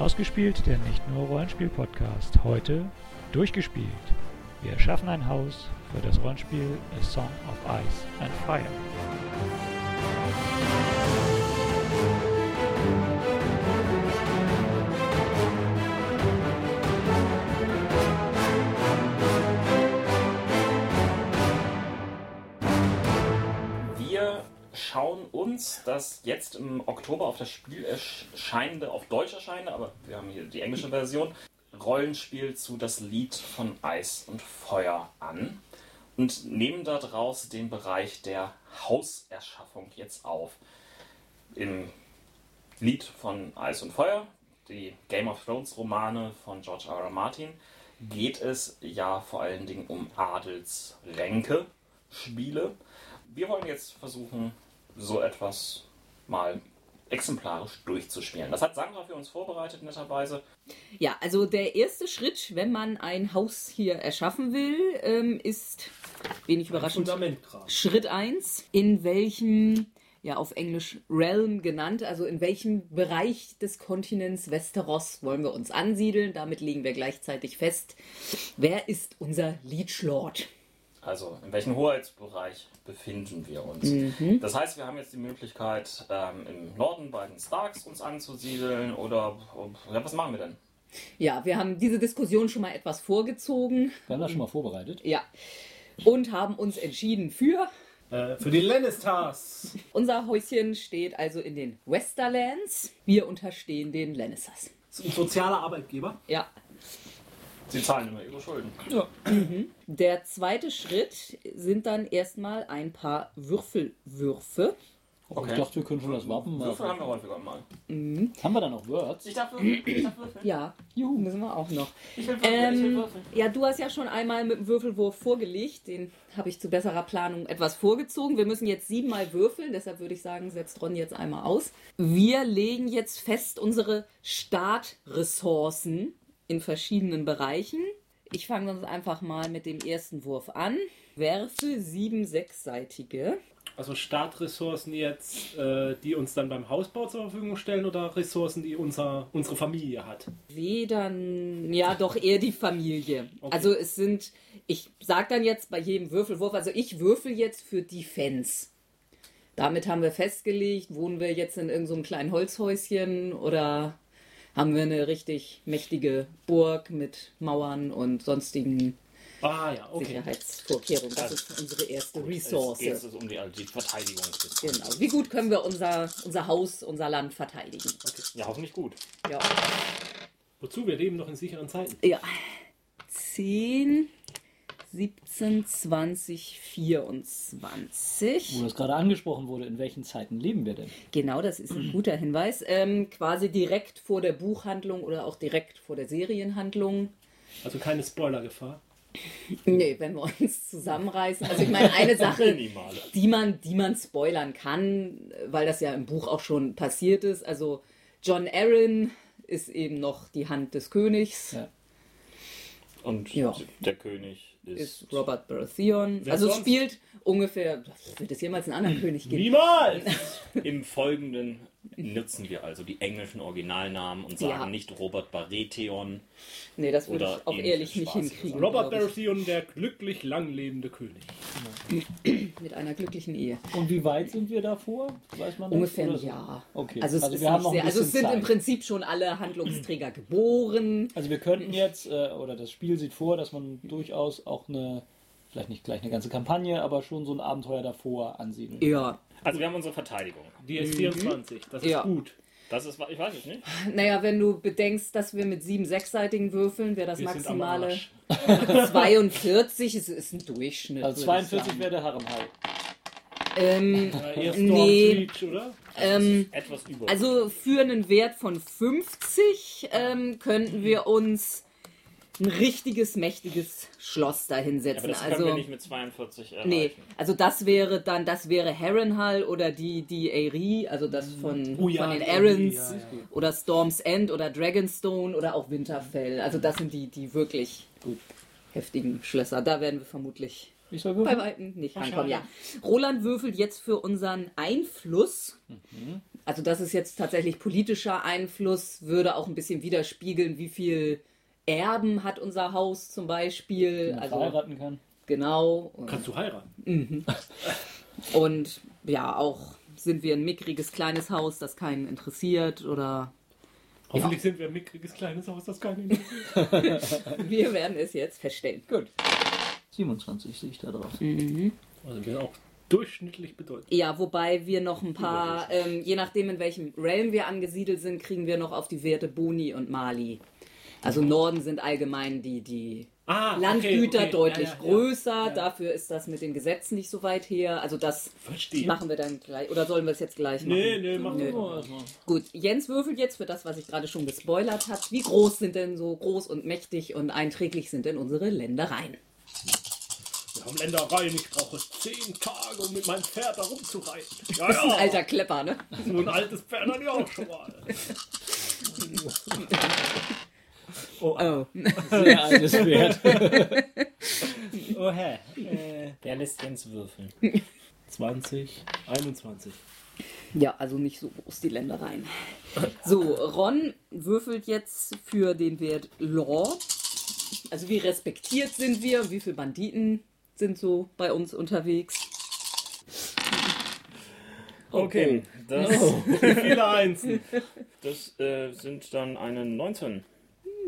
Ausgespielt, der nicht nur Rollenspiel-Podcast. Heute durchgespielt. Wir schaffen ein Haus für das Rollenspiel A Song of Ice and Fire. Uns das jetzt im Oktober auf das Spiel erscheinende, auf Deutsch erscheinende, aber wir haben hier die englische Version, Rollenspiel zu das Lied von Eis und Feuer an und nehmen daraus den Bereich der Hauserschaffung jetzt auf. Im Lied von Eis und Feuer, die Game of Thrones Romane von George R. R. Martin, geht es ja vor allen Dingen um Adelsränke, Spiele. Wir wollen jetzt versuchen, so etwas mal exemplarisch durchzuspielen. Das hat Sandra für uns vorbereitet, netterweise. Ja, also der erste Schritt, wenn man ein Haus hier erschaffen will, ähm, ist wenig überraschend. Schritt 1, in welchem, ja auf Englisch Realm genannt, also in welchem Bereich des Kontinents Westeros wollen wir uns ansiedeln. Damit legen wir gleichzeitig fest, wer ist unser Liege Lord. Also, in welchem Hoheitsbereich befinden wir uns? Das heißt, wir haben jetzt die Möglichkeit, ähm, im Norden bei den Starks uns anzusiedeln oder ja, was machen wir denn? Ja, wir haben diese Diskussion schon mal etwas vorgezogen. Wir haben das schon mal vorbereitet. Ja. Und haben uns entschieden für Äh, für die Lannisters. Unser Häuschen steht also in den Westerlands. Wir unterstehen den Lannisters. Das ist ein sozialer Arbeitgeber. Ja. Sie zahlen immer ihre Schulden. Der zweite Schritt sind dann erstmal ein paar Würfelwürfe. Okay. Ich dachte, wir können schon das Wappen Würfel haben machen. wir häufiger mal. Haben wir da noch Words? Ich darf würfeln. Ich darf würfeln. Ja, juhu, müssen wir auch noch. Ich will würfeln. ich will Ähm, würfeln. ja, du hast ja schon einmal mit dem Würfelwurf vorgelegt. Den habe ich zu besserer Planung etwas vorgezogen. Wir müssen jetzt siebenmal würfeln, deshalb würde ich sagen, setzt Ron jetzt einmal aus. Wir legen jetzt fest unsere Startressourcen in verschiedenen Bereichen. Ich fange uns einfach mal mit dem ersten Wurf an. Werfe sieben sechsseitige. Also Startressourcen jetzt, äh, die uns dann beim Hausbau zur Verfügung stellen oder Ressourcen, die unser, unsere Familie hat. Weder, ja, doch eher die Familie. Also es sind, ich sag dann jetzt bei jedem Würfelwurf, also ich würfel jetzt für Defense. Damit haben wir festgelegt, wohnen wir jetzt in irgendeinem so kleinen Holzhäuschen oder haben wir eine richtig mächtige Burg mit Mauern und sonstigen Ah ja, okay. Sicherheitsvorkehrungen. Das ist unsere erste Ressource. Jetzt geht es um die, also die Verteidigung. Genau. Wie gut können wir unser, unser Haus, unser Land verteidigen? Ja, hoffentlich gut. Ja. Wozu? Wir leben noch in sicheren Zeiten. Ja. 10, 17, 20, 24. Wo das gerade angesprochen wurde, in welchen Zeiten leben wir denn? Genau, das ist ein guter Hinweis. Ähm, quasi direkt vor der Buchhandlung oder auch direkt vor der Serienhandlung. Also keine Spoilergefahr. Nee, wenn wir uns zusammenreißen. Also ich meine, eine Sache, die man, die man spoilern kann, weil das ja im Buch auch schon passiert ist. Also John Aaron ist eben noch die Hand des Königs. Ja. Und Ja. der König ist, ist Robert Baratheon. Also sonst? spielt ungefähr, wird es jemals einen anderen König geben? Niemals! Im Folgenden nutzen wir also die englischen Originalnamen und sagen Ja. nicht Robert Baratheon. Nee, das würde Oder ich auch ehrlich nicht hinkriegen. Robert Baratheon, der glücklich langlebende König. mit einer glücklichen Ehe. Und wie weit sind wir davor? Weiß man? Ungefähr ein? Jahr. Okay. Also es, Also ist wir haben sehr, also es sind im Zeit. Prinzip schon alle Handlungsträger geboren. Also wir könnten jetzt, äh, oder das Spiel sieht vor, dass man durchaus auch eine, vielleicht nicht gleich eine ganze Kampagne, aber schon so ein Abenteuer davor ansiedeln. Ja. Also wir haben unsere Verteidigung. Die ist 24. Das ist Ja. gut. Das ist, ich weiß es nicht. Naja, wenn du bedenkst, dass wir mit sieben sechsseitigen Würfeln, wäre das Wir sind am maximale Arsch. 42. Es ist ein Durchschnitt. Also würde ich 42 sagen. wäre der Haremhai. Ähm, Äh, Nee. Reach, oder? ähm, Etwas über. Also für einen Wert von 50 ähm, könnten wir uns ein richtiges, mächtiges Schloss aber dahinsetzen. das können also, wir nicht mit 42 erreichen. nee, also das wäre dann, das wäre Harrenhal oder die, die Aerie, also das von, Oh ja, von den Aerie, ja, ja. oder Storm's End oder Dragonstone oder auch Winterfell. Also das sind die, die wirklich Gut. heftigen Schlösser. Da werden wir vermutlich Ich soll bei? Weitem nicht rankommen. Ja. Roland würfelt jetzt für unseren Einfluss. Also das ist jetzt tatsächlich politischer Einfluss, würde auch ein bisschen widerspiegeln, wie viel Erben hat unser Haus zum Beispiel. Also heiraten kann. genau. Kannst du heiraten? Und ja, auch sind wir ein mickriges kleines Haus, das keinen interessiert oder Hoffentlich sind wir ein mickriges kleines Haus, das keinen interessiert. wir werden es jetzt feststellen. Gut. 27 sehe ich da drauf. Also wir sind auch durchschnittlich bedeutend. Ja, wobei wir noch ein paar, ähm, je nachdem in welchem Realm wir angesiedelt sind, kriegen wir noch auf die Werte Boni und Mali. Also Norden sind allgemein die, die Ah, okay, Landgüter okay. deutlich Ja, ja, größer. Ja. Dafür ist das mit den Gesetzen nicht so weit her. Also das Verstehe. machen wir dann gleich. Oder sollen wir es jetzt gleich machen? Nee, nee, mach Nö. mal. Gut, Jens würfelt jetzt für das, was ich gerade schon gespoilert habe. Wie groß sind denn so groß und mächtig und einträglich sind denn unsere Ländereien? Wir haben Ländereien, ich brauche zehn Tage, um mit meinem Pferd da rumzureiten. Ja, Das ist ein alter Klepper, ne? So ein altes Pferd hatte ich auch schon mal. Oh. Sehr altes Pferd. oh, hä. Äh, Wer lässt Jens würfeln? 20, 21. Ja, also nicht so groß die Ländereien. So, Ron würfelt jetzt für den Wert Law. Also wie respektiert sind wir wie viele Banditen sind so bei uns unterwegs? Okay, das, Wie viele Einsen. das äh, sind dann eine 19.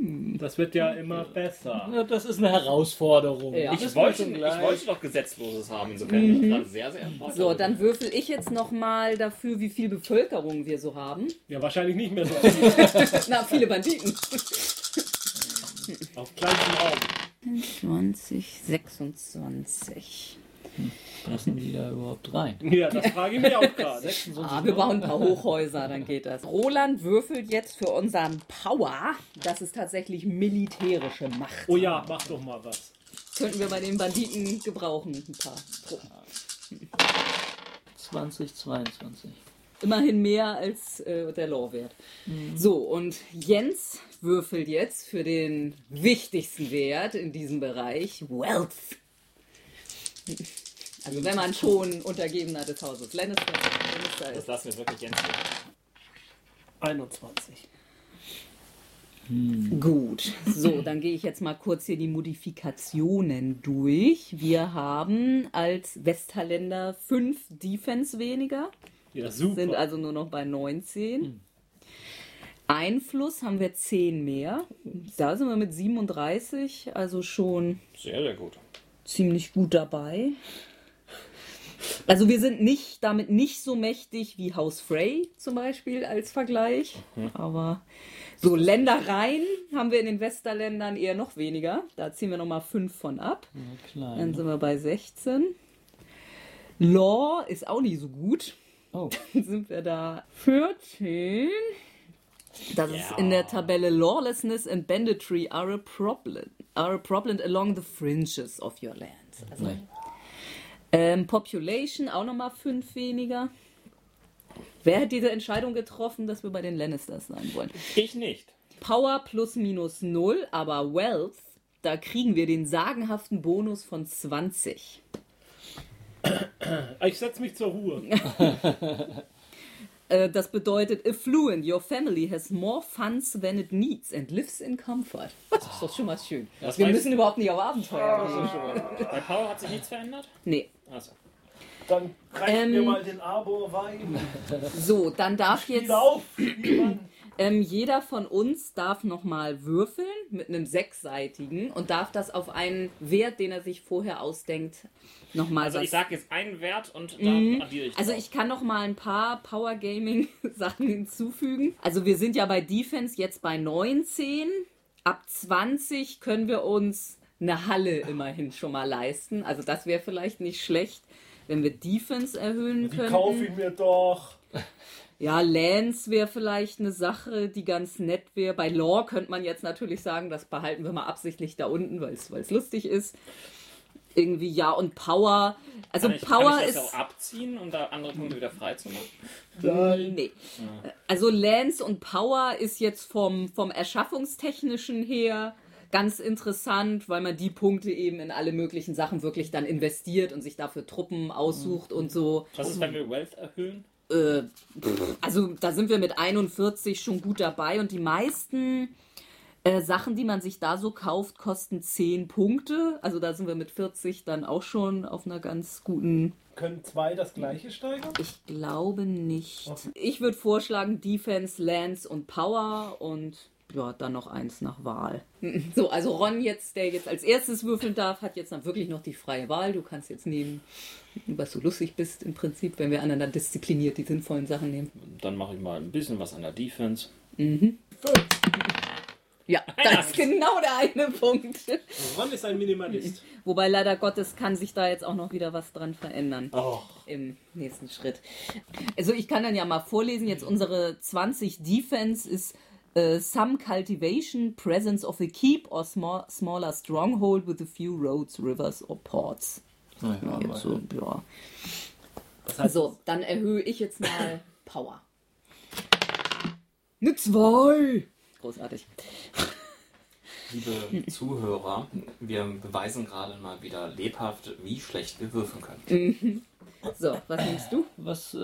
Das wird ja immer besser. ja, das ist eine Herausforderung. Ja. Ich wollte, ich wollte doch Gesetzloses haben, insofern bin ich gerade sehr, sehr. So, dann würfel ich jetzt nochmal dafür, wie viel Bevölkerung wir so haben. Ja, wahrscheinlich nicht mehr so viel. Na, viele Banditen. Auf kleinstem Raum. 20, 26. Passen die da überhaupt rein? Ja, das frage ich mich auch gerade. Ah, wir bauen ein paar Hochhäuser, dann geht das. Roland würfelt jetzt für unseren Power. Das ist tatsächlich militärische Macht. Oh ja, mach doch mal was. Könnten wir bei den Banditen gebrauchen, ein paar Truppen. 20, 22. Immerhin mehr als äh, der Law-Wert. So, und Jens würfelt jetzt für den wichtigsten Wert in diesem Bereich, Wealth. Also wenn man schon Untergebener des Hauses Lannister, Lannister Das ist. lassen wir wirklich Jens würfeln. 21. Gut, so, dann gehe ich jetzt mal kurz hier die Modifikationen durch. Wir haben als Westterländer 5 Defense weniger, Ja, sind super. also nur noch bei 19. Einfluss haben wir 10 mehr. Da sind wir mit 37, also schon Sehr, sehr gut. ziemlich gut dabei. Also wir sind nicht damit nicht so mächtig wie Haus Frey zum Beispiel als Vergleich. Aber so Ländereien haben wir in den Westerländern eher noch weniger. Da ziehen wir nochmal 5 von ab. Ja, Dann sind wir bei 16. Law ist auch nicht so gut. Oh, Dann sind wir da 14. Das ist Ja. in der Tabelle Lawlessness and Banditry are a problem, are a problem along the fringes of your lands. Also, nein. Ähm, Population auch nochmal 5 weniger. Wer hat diese Entscheidung getroffen, dass wir bei den Lannisters sein wollen? Ich nicht. Power plus minus 0, aber Wealth, da kriegen wir den sagenhaften Bonus von 20. Ich setze mich zur Ruhe. Äh, Das bedeutet, affluent, your family has more funds than it needs and lives in comfort. Das ist doch schon mal schön. Das Wir müssen überhaupt nicht auf Abenteuer gehen. Bei Power hat sich nichts verändert? Nee. Achso. Dann reicht Ähm, mir mal den Arbor Wein. So, dann darf jetzt auf, ähm, jeder von uns darf nochmal würfeln mit einem sechsseitigen und darf das auf einen Wert, den er sich vorher ausdenkt, nochmal Also was- ich sage jetzt einen Wert und da Mhm. addiere ich Also drauf. ich kann noch mal ein paar Power Gaming Sachen hinzufügen. Also wir sind ja bei Defense jetzt bei 19. Ab 20 können wir uns eine Halle immerhin schon mal leisten. Also das wäre vielleicht nicht schlecht, wenn wir Defense erhöhen Die kaufe ich mir doch. Ja, Lance wäre vielleicht eine Sache, die ganz nett wäre. Bei Law könnte man jetzt natürlich sagen, das behalten wir mal absichtlich da unten, weil es lustig ist. Irgendwie ja und Power. Also kann ich, Power kann ich ist das auch abziehen, um da andere Punkte wieder frei zu machen? Nee. Also Lance und Power ist jetzt vom, vom Erschaffungstechnischen her ganz interessant, weil man die Punkte eben in alle möglichen Sachen wirklich dann investiert und sich dafür Truppen aussucht und so. Was ist, wenn wir Wealth erhöhen? Äh, also da sind wir mit 41 schon gut dabei und die meisten äh, Sachen, die man sich da so kauft, kosten 10 Punkte. Also da sind wir mit 40 dann auch schon auf einer ganz guten. Können zwei das gleiche steigern? Ich glaube nicht. Ich würde vorschlagen Defense, Lance und Power und ja, dann noch eins nach Wahl. So, also Ron jetzt, der jetzt als erstes würfeln darf, hat jetzt dann wirklich noch die freie Wahl. Du kannst jetzt nehmen, was du lustig bist im Prinzip, wenn wir anderen dann diszipliniert die sinnvollen Sachen nehmen. Dann mache ich mal ein bisschen was an der Defense. Ja, das ist genau der eine Punkt. Ron ist ein Minimalist. Wobei leider Gottes kann sich da jetzt auch noch wieder was dran verändern Oh. im nächsten Schritt. Also ich kann dann ja mal vorlesen, jetzt unsere 20 Defense ist äh, some cultivation, presence of a keep or small, smaller stronghold with a few roads, rivers or ports. Ja, jetzt so, ja. So, dann erhöhe ich jetzt mal Power. Eine 2. Großartig. Liebe Zuhörer, wir beweisen gerade mal wieder lebhaft, wie schlecht wir würfeln können. So, was nimmst du? Was äh,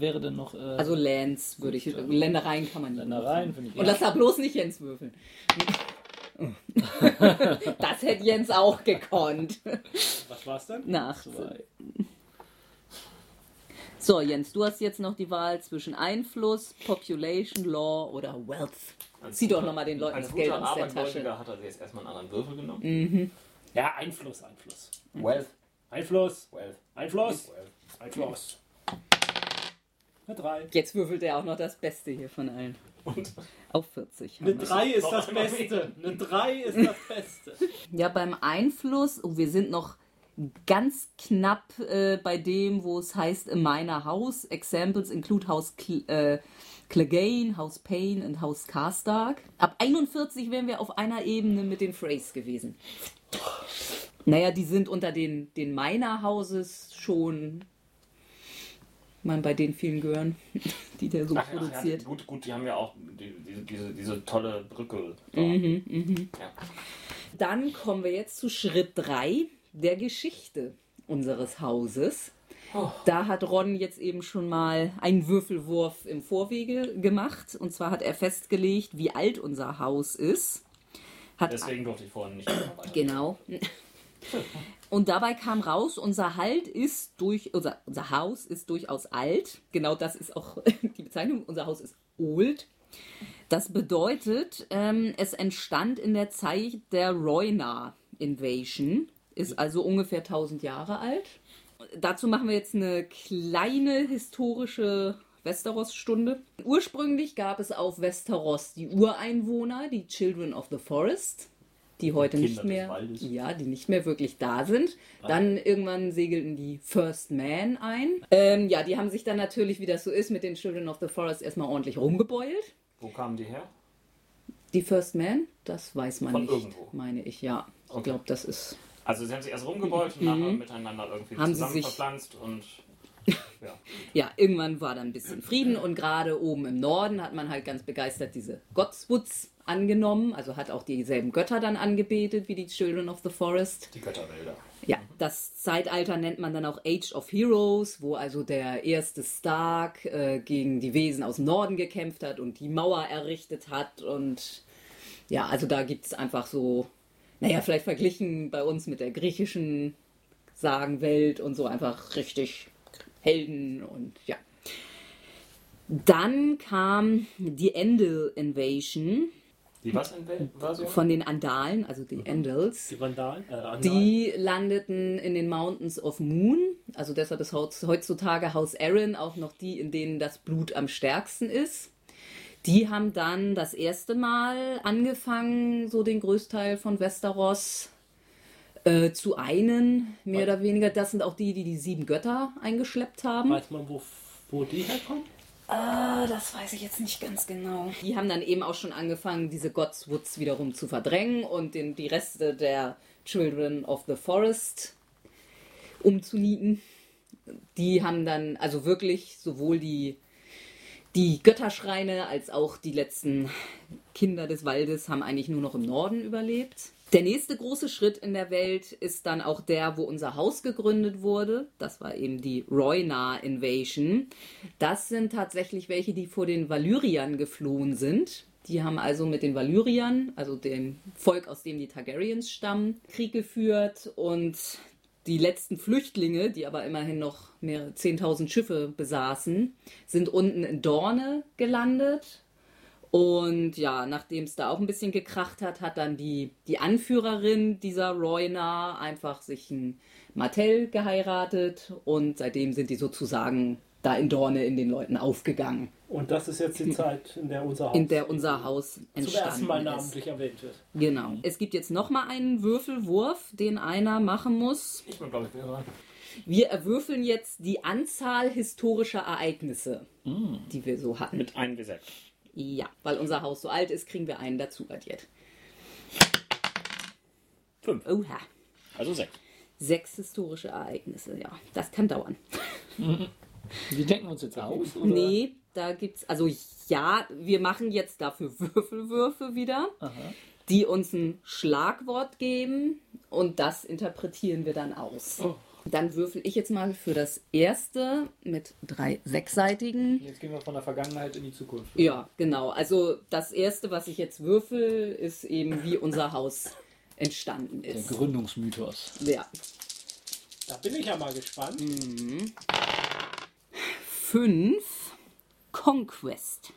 wäre denn noch? Äh, Also Lands würde ich. Ländereien kann man nicht. Ländereien finde ich. Und lass da bloß nicht Jens würfeln. das hätte Jens auch gekonnt. Was war's denn? Nach. So, Jens, du hast jetzt noch die Wahl zwischen Einfluss, Population, Law oder Wealth. Zieh doch nochmal den Leuten Als das Geld guter aus der Tasche. Abergläubiger hat er jetzt erstmal einen anderen Würfel genommen. Ja, Einfluss, Einfluss. Wealth. Einfluss, Wealth. Einfluss, Einfluss. Eine 3. Jetzt würfelt er auch noch das Beste hier von allen. Und Auf 40. Eine 3 ist das Beste. Eine 3 ist das Beste. Ja, beim Einfluss, oh, wir sind noch ganz knapp äh, bei dem, wo es heißt in meiner Haus. Examples include House Cl äh, Clegane, House Payne und House Karstark. Ab 41 wären wir auf einer Ebene mit den Freys gewesen. Naja, die sind unter den, den Miner Houses schon. Meine, bei den vielen gehören, die der so Ach, ach, ja, produziert. gut, gut, die haben ja auch die, diese, diese, diese tolle Brücke. da. Mhm, Ja. Dann kommen wir jetzt zu Schritt 3 der Geschichte unseres Hauses. Da hat Ron jetzt eben schon mal einen Würfelwurf im Vorwege gemacht. Und zwar hat er festgelegt, wie alt unser Haus ist. Hat Deswegen durfte ich vorhin nicht. Genau. Und dabei kam raus, unser Halt ist durch, unser, unser Haus ist durchaus alt. Genau das ist auch die Bezeichnung. Unser Haus ist old. Das bedeutet, ähm, es entstand in der Zeit der Roina Invasion, ist also ungefähr 1000 Jahre alt. Dazu machen wir jetzt eine kleine historische Westeros-Stunde. Ursprünglich gab es auf Westeros die Ureinwohner, die Children of the Forest, die heute Kinder nicht mehr, ja, die nicht mehr wirklich da sind. Dann irgendwann segelten die First Men ein. Ähm, ja, die haben sich dann natürlich, wie das so ist, mit den Children of the Forest erstmal ordentlich rumgebeult. Wo kamen die her? Die First Man, das weiß man Von nicht, irgendwo. meine ich, ja. Ich Okay. glaube, das ist. Also sie haben sich erst rumgebeult und nachher miteinander irgendwie Mhm. Haben zusammen sich- verpflanzt und ja. Ja, irgendwann war dann ein bisschen Frieden und gerade oben im Norden hat man halt ganz begeistert diese Godswoods angenommen, also hat auch dieselben Götter dann angebetet wie die Children of the Forest. die Götterwälder. Ja, das Zeitalter nennt man dann auch Age of Heroes, wo also der erste Stark äh, gegen die Wesen aus dem Norden gekämpft hat und die Mauer errichtet hat. Und ja, also da gibt es einfach so, naja, vielleicht verglichen bei uns mit der griechischen Sagenwelt und so einfach richtig Helden und ja. Dann kam die Endel Invasion Die was in Wel- Version? von den Andalen, also die Endels. Die Vandalen? Äh, Andalen. Die landeten in den Mountains of Moon. Also deshalb ist heutz- heutzutage Haus Aaron auch noch die, in denen das Blut am stärksten ist. Die haben dann das erste Mal angefangen, so den Größteil von Westeros äh, zu einen, mehr oder weniger. Das sind auch die, die die sieben Götter eingeschleppt haben. Weiß man, wo, wo die herkommen? Ah, das weiß ich jetzt nicht ganz genau. Die haben dann eben auch schon angefangen, diese Godswoods wiederum zu verdrängen und den, die Reste der Children of the Forest umzunieten. Die haben dann also wirklich sowohl die, die Götterschreine als auch die letzten Kinder des Waldes haben eigentlich nur noch im Norden überlebt. Der nächste große Schritt in der Welt ist dann auch der, wo unser Haus gegründet wurde. Das war eben die Roynar Invasion. Das sind tatsächlich welche, die vor den Valyriern geflohen sind. Die haben also mit den Valyriern, also dem Volk, aus dem die Targaryens stammen, Krieg geführt und die letzten Flüchtlinge, die aber immerhin noch mehrere 10.000 Schiffe besaßen, sind unten in Dorne gelandet. Und ja, nachdem es da auch ein bisschen gekracht hat, hat dann die, die Anführerin dieser Royna einfach sich ein Martell geheiratet und seitdem sind die sozusagen da in Dorne in den Leuten aufgegangen, Und das ist jetzt die Zeit, in der unser Haus, in der unser Haus zum entstanden ersten Mal ist. namentlich erwähnt wird. Genau. Es gibt jetzt noch mal einen Würfelwurf, den einer machen muss. Ich bin, glaube ich, wieder dran. Wir erwürfeln jetzt die Anzahl historischer Ereignisse, die wir so hatten. Mit einem W6. Ja, weil unser Haus so alt ist, kriegen wir einen dazu addiert. Fünf. Oha. Also sechs. Sechs historische Ereignisse, ja. Das kann dauern. Die denken wir uns jetzt aus? Oder? Nee, da gibt's, also ja, wir machen jetzt dafür Würfelwürfe wieder, die uns ein Schlagwort geben und das interpretieren wir dann aus. Dann würfel ich jetzt mal für das erste mit drei sechsseitigen. Jetzt gehen wir von der Vergangenheit in die Zukunft. Ja, genau. Also das erste, was ich jetzt würfel, ist eben, wie unser Haus entstanden Der ist. Gründungsmythos. Ja. Da bin ich ja mal gespannt. Fünf. Conquest.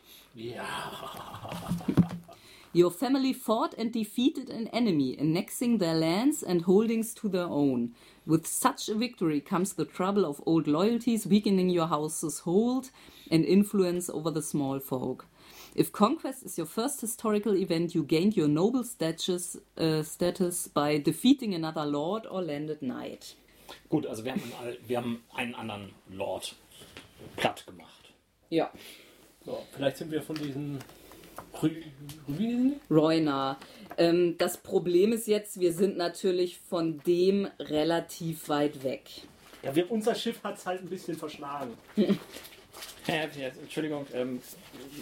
Your family fought and defeated an enemy, annexing their lands and holdings to their own. With such a victory comes the trouble of old loyalties, weakening your house's hold and influence over the small folk. If conquest is your first historical event, you gained your noble status, uh, status by defeating another lord or landed knight. Gut, also wir haben, einen, wir haben einen anderen Lord platt gemacht. Ja. So, vielleicht sind wir von diesen Rü Ruinen. Royna. Ähm, das Problem ist jetzt, wir sind natürlich von dem relativ weit weg. Ja, wir, unser Schiff hat es halt ein bisschen verschlagen. Ja, ja, Entschuldigung, ähm,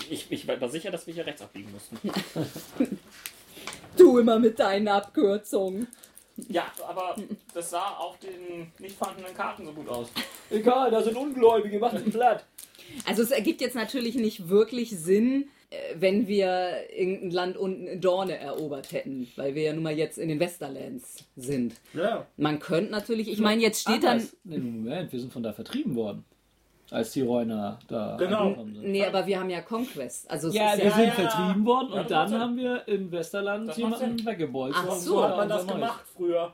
ich, ich war sicher, dass wir hier rechts abbiegen mussten. Du immer mit deinen Abkürzungen. Ja, aber das sah auf den nicht vorhandenen Karten so gut aus. Egal, da sind Ungläubige, macht ihn platt. Also es ergibt jetzt natürlich nicht wirklich Sinn, äh, wenn wir irgendein Land unten in Dorne erobert hätten, weil wir ja nun mal jetzt in den Westerlands sind. Ja. Man könnte natürlich, ich meine, jetzt steht dann, Anders. Nee, Moment, wir sind von da vertrieben worden. Als die Reuner da Genau. sind. nee, aber wir haben ja Conquest. Also Ja, ist wir ja, sind ja. vertrieben worden Ja, und das dann haben wir im Westerland Das jemanden weggebolzt. Ach so, hat man das gemacht früher.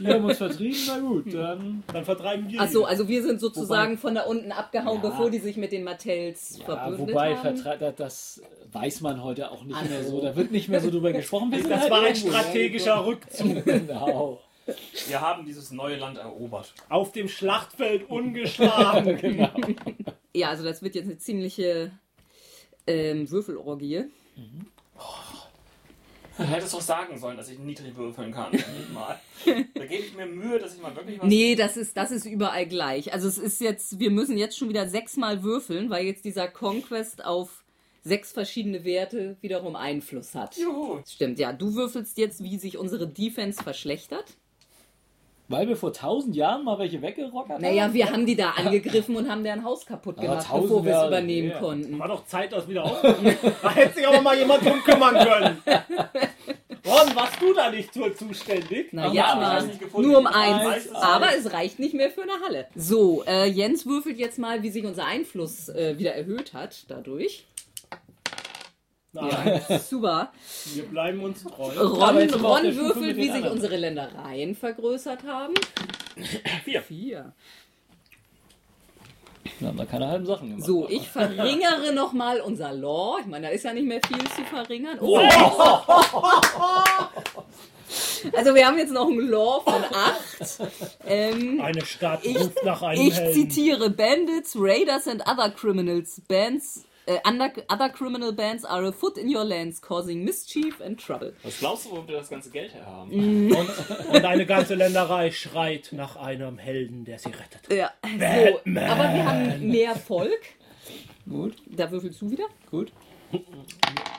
Die haben uns vertrieben, na gut, dann. Dann vertreiben wir Ach so, also wir sind sozusagen von da unten abgehauen, Ja. bevor die sich mit den Martells Ja, verbündet wobei, haben. Da- das weiß man heute auch nicht Ach mehr so. Da wird nicht mehr so drüber gesprochen. Sind Das halt war ein strategischer Rückzug. Genau. Wir haben dieses neue Land erobert. Auf dem Schlachtfeld ungeschlagen. genau. Ja, also das wird jetzt eine ziemliche ähm, Würfelorgie. Du hättest doch sagen sollen, dass ich niedrig würfeln kann. Mal. Da gebe ich mir Mühe, dass ich mal wirklich was. Nee, das ist, das ist überall gleich. Also es ist jetzt, wir müssen jetzt schon wieder sechsmal würfeln, weil jetzt dieser Conquest auf sechs verschiedene Werte wiederum Einfluss hat. Juhu. Stimmt, ja. Du würfelst jetzt, wie sich unsere Defense verschlechtert. Weil wir vor tausend Jahren mal welche weggerockert Naja, haben. wir haben die da angegriffen und haben deren Haus kaputt gemacht, tausend bevor wir es übernehmen her. konnten. War doch Zeit, das wieder aufzunehmen. Da hätte sich aber mal jemand drum kümmern können. Ron, warst du da nicht zu zuständig? Na, ja, nur um eins. Aber es reicht nicht mehr für eine Halle. So, äh, Jens würfelt jetzt mal, wie sich unser Einfluss äh, wieder erhöht hat dadurch. Nein, Ja, super. wir bleiben uns treu. Ron, wir Ron würfelt, wie sich anderen. unsere Ländereien vergrößert haben. Vier. Vier. Wir haben da keine halben Sachen gemacht. So, ich verringere nochmal unser Law. Ich meine, da ist ja nicht mehr viel zu verringern. Oh. Also wir haben jetzt noch ein Law von 8. Ähm, Eine Stadt Ich- ruft nach einem ich Helden. zitiere Bandits, Raiders and other criminals bands äh, under, other criminal bands are afoot in your lands causing mischief and trouble. Was glaubst du, wo wir das ganze Geld her haben? Mm. Und eine ganze Länderei schreit nach einem Helden, der sie rettet. Ja, so, aber wir haben mehr Volk. Gut, Da würfelst du wieder. gut.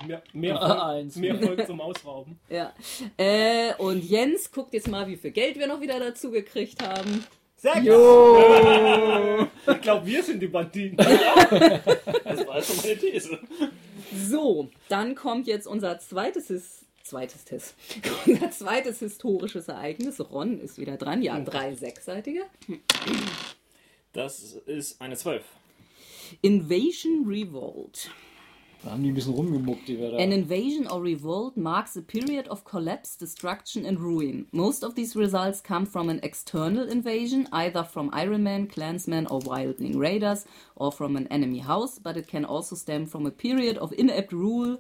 Mehr, mehr, Volk, eins. mehr Volk zum Ausrauben. Ja. Äh, und Jens guckt jetzt mal, wie viel Geld wir noch wieder dazu gekriegt haben. Sechs! Jo! Ich glaube, wir sind die Banditen. Das war also meine These. So, dann kommt jetzt unser zweites His zweites Test. Unser zweites historisches Ereignis. Ron ist wieder dran. Ja, drei sechsseitige. Das ist eine 12. Invasion Revolt. Da haben die ein bisschen rumgemuckt, die. An invasion or revolt marks a period of collapse, destruction, and ruin. Most of these results come from an external invasion, either from Iron Man, Clansmen, or Wildling Raiders, or from an enemy house, but it can also stem from a period of inept rule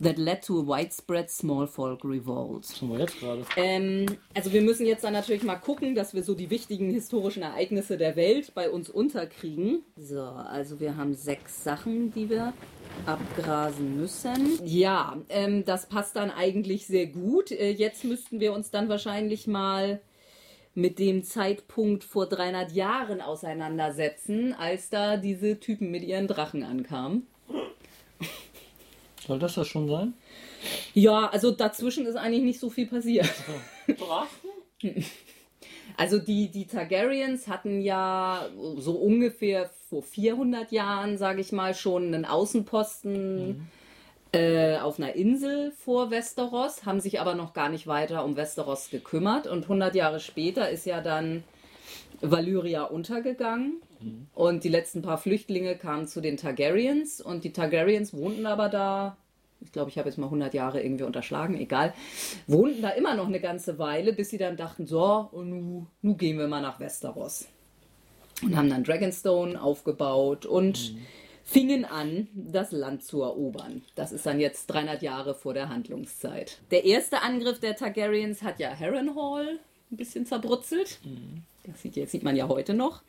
that led to a widespread small folk revolt. Haben wir jetzt gerade? Ähm, also wir müssen jetzt dann natürlich mal gucken, dass wir so die wichtigen historischen Ereignisse der Welt bei uns unterkriegen. So, also wir haben sechs Sachen, die wir abgrasen müssen. Ja, ähm, das passt dann eigentlich sehr gut. Äh, jetzt müssten wir uns dann wahrscheinlich mal mit dem Zeitpunkt vor 300 Jahren auseinandersetzen, als da diese Typen mit ihren Drachen ankamen. Soll das das schon sein? Ja, also dazwischen ist eigentlich nicht so viel passiert. Drachen? Also die, die Targaryens hatten ja so ungefähr vor 400 Jahren, sage ich mal, schon einen Außenposten äh, auf einer Insel vor Westeros, haben sich aber noch gar nicht weiter um Westeros gekümmert. Und 100 Jahre später ist ja dann Valyria untergegangen. Und die letzten paar Flüchtlinge kamen zu den Targaryens. Und die Targaryens wohnten aber da, ich glaube, ich habe jetzt mal 100 Jahre irgendwie unterschlagen, egal, wohnten da immer noch eine ganze Weile, bis sie dann dachten, so, und nu, nu gehen wir mal nach Westeros. Und haben dann Dragonstone aufgebaut und fingen an, das Land zu erobern. Das ist dann jetzt 300 Jahre vor der Handlungszeit. Der erste Angriff der Targaryens hat ja Harrenhal ein bisschen zerbrutzelt. Das sieht, jetzt sieht man ja heute noch.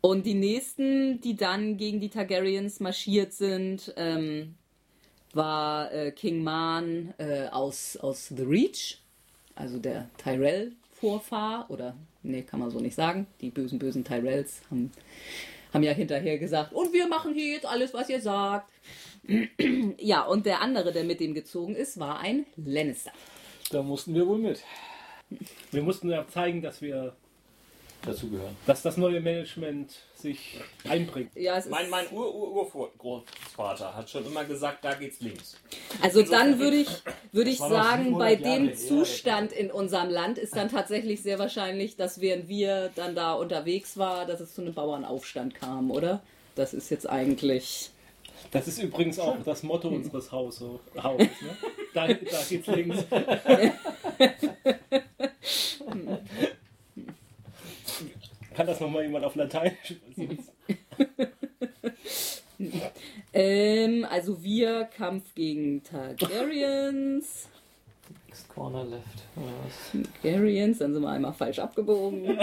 Und die nächsten, die dann gegen die Targaryens marschiert sind, ähm, war äh, King Man äh, aus, aus The Reach, also der Tyrell-Vorfahr, oder nee, kann man so nicht sagen. Die bösen, bösen Tyrells haben, haben ja hinterher gesagt, und wir machen hier jetzt alles, was ihr sagt. ja, und der andere, der mit dem gezogen ist, war ein Lannister. Da mussten wir wohl mit. Wir mussten ja zeigen, dass wir, Dazugehören. dass das neue Management sich einbringt. Ja, Mein, mein Ur-Ur-Urgroßvater hat schon immer gesagt, da geht's links. Also dann würde ich, würde ich sagen, 700 bei Jahre dem Zustand in unserem Land ist dann tatsächlich sehr wahrscheinlich, dass während wir dann da unterwegs war, dass es zu einem Bauernaufstand kam, oder? Das ist jetzt eigentlich. Das ist übrigens auch das Motto unseres Hause, Hauses. Ne? Da, da geht's links. Kann das nochmal jemand auf Lateinisch? Ähm, also wir Kampf gegen Targaryens. Next corner left. Oder was? Targaryens, dann sind wir einmal falsch abgebogen.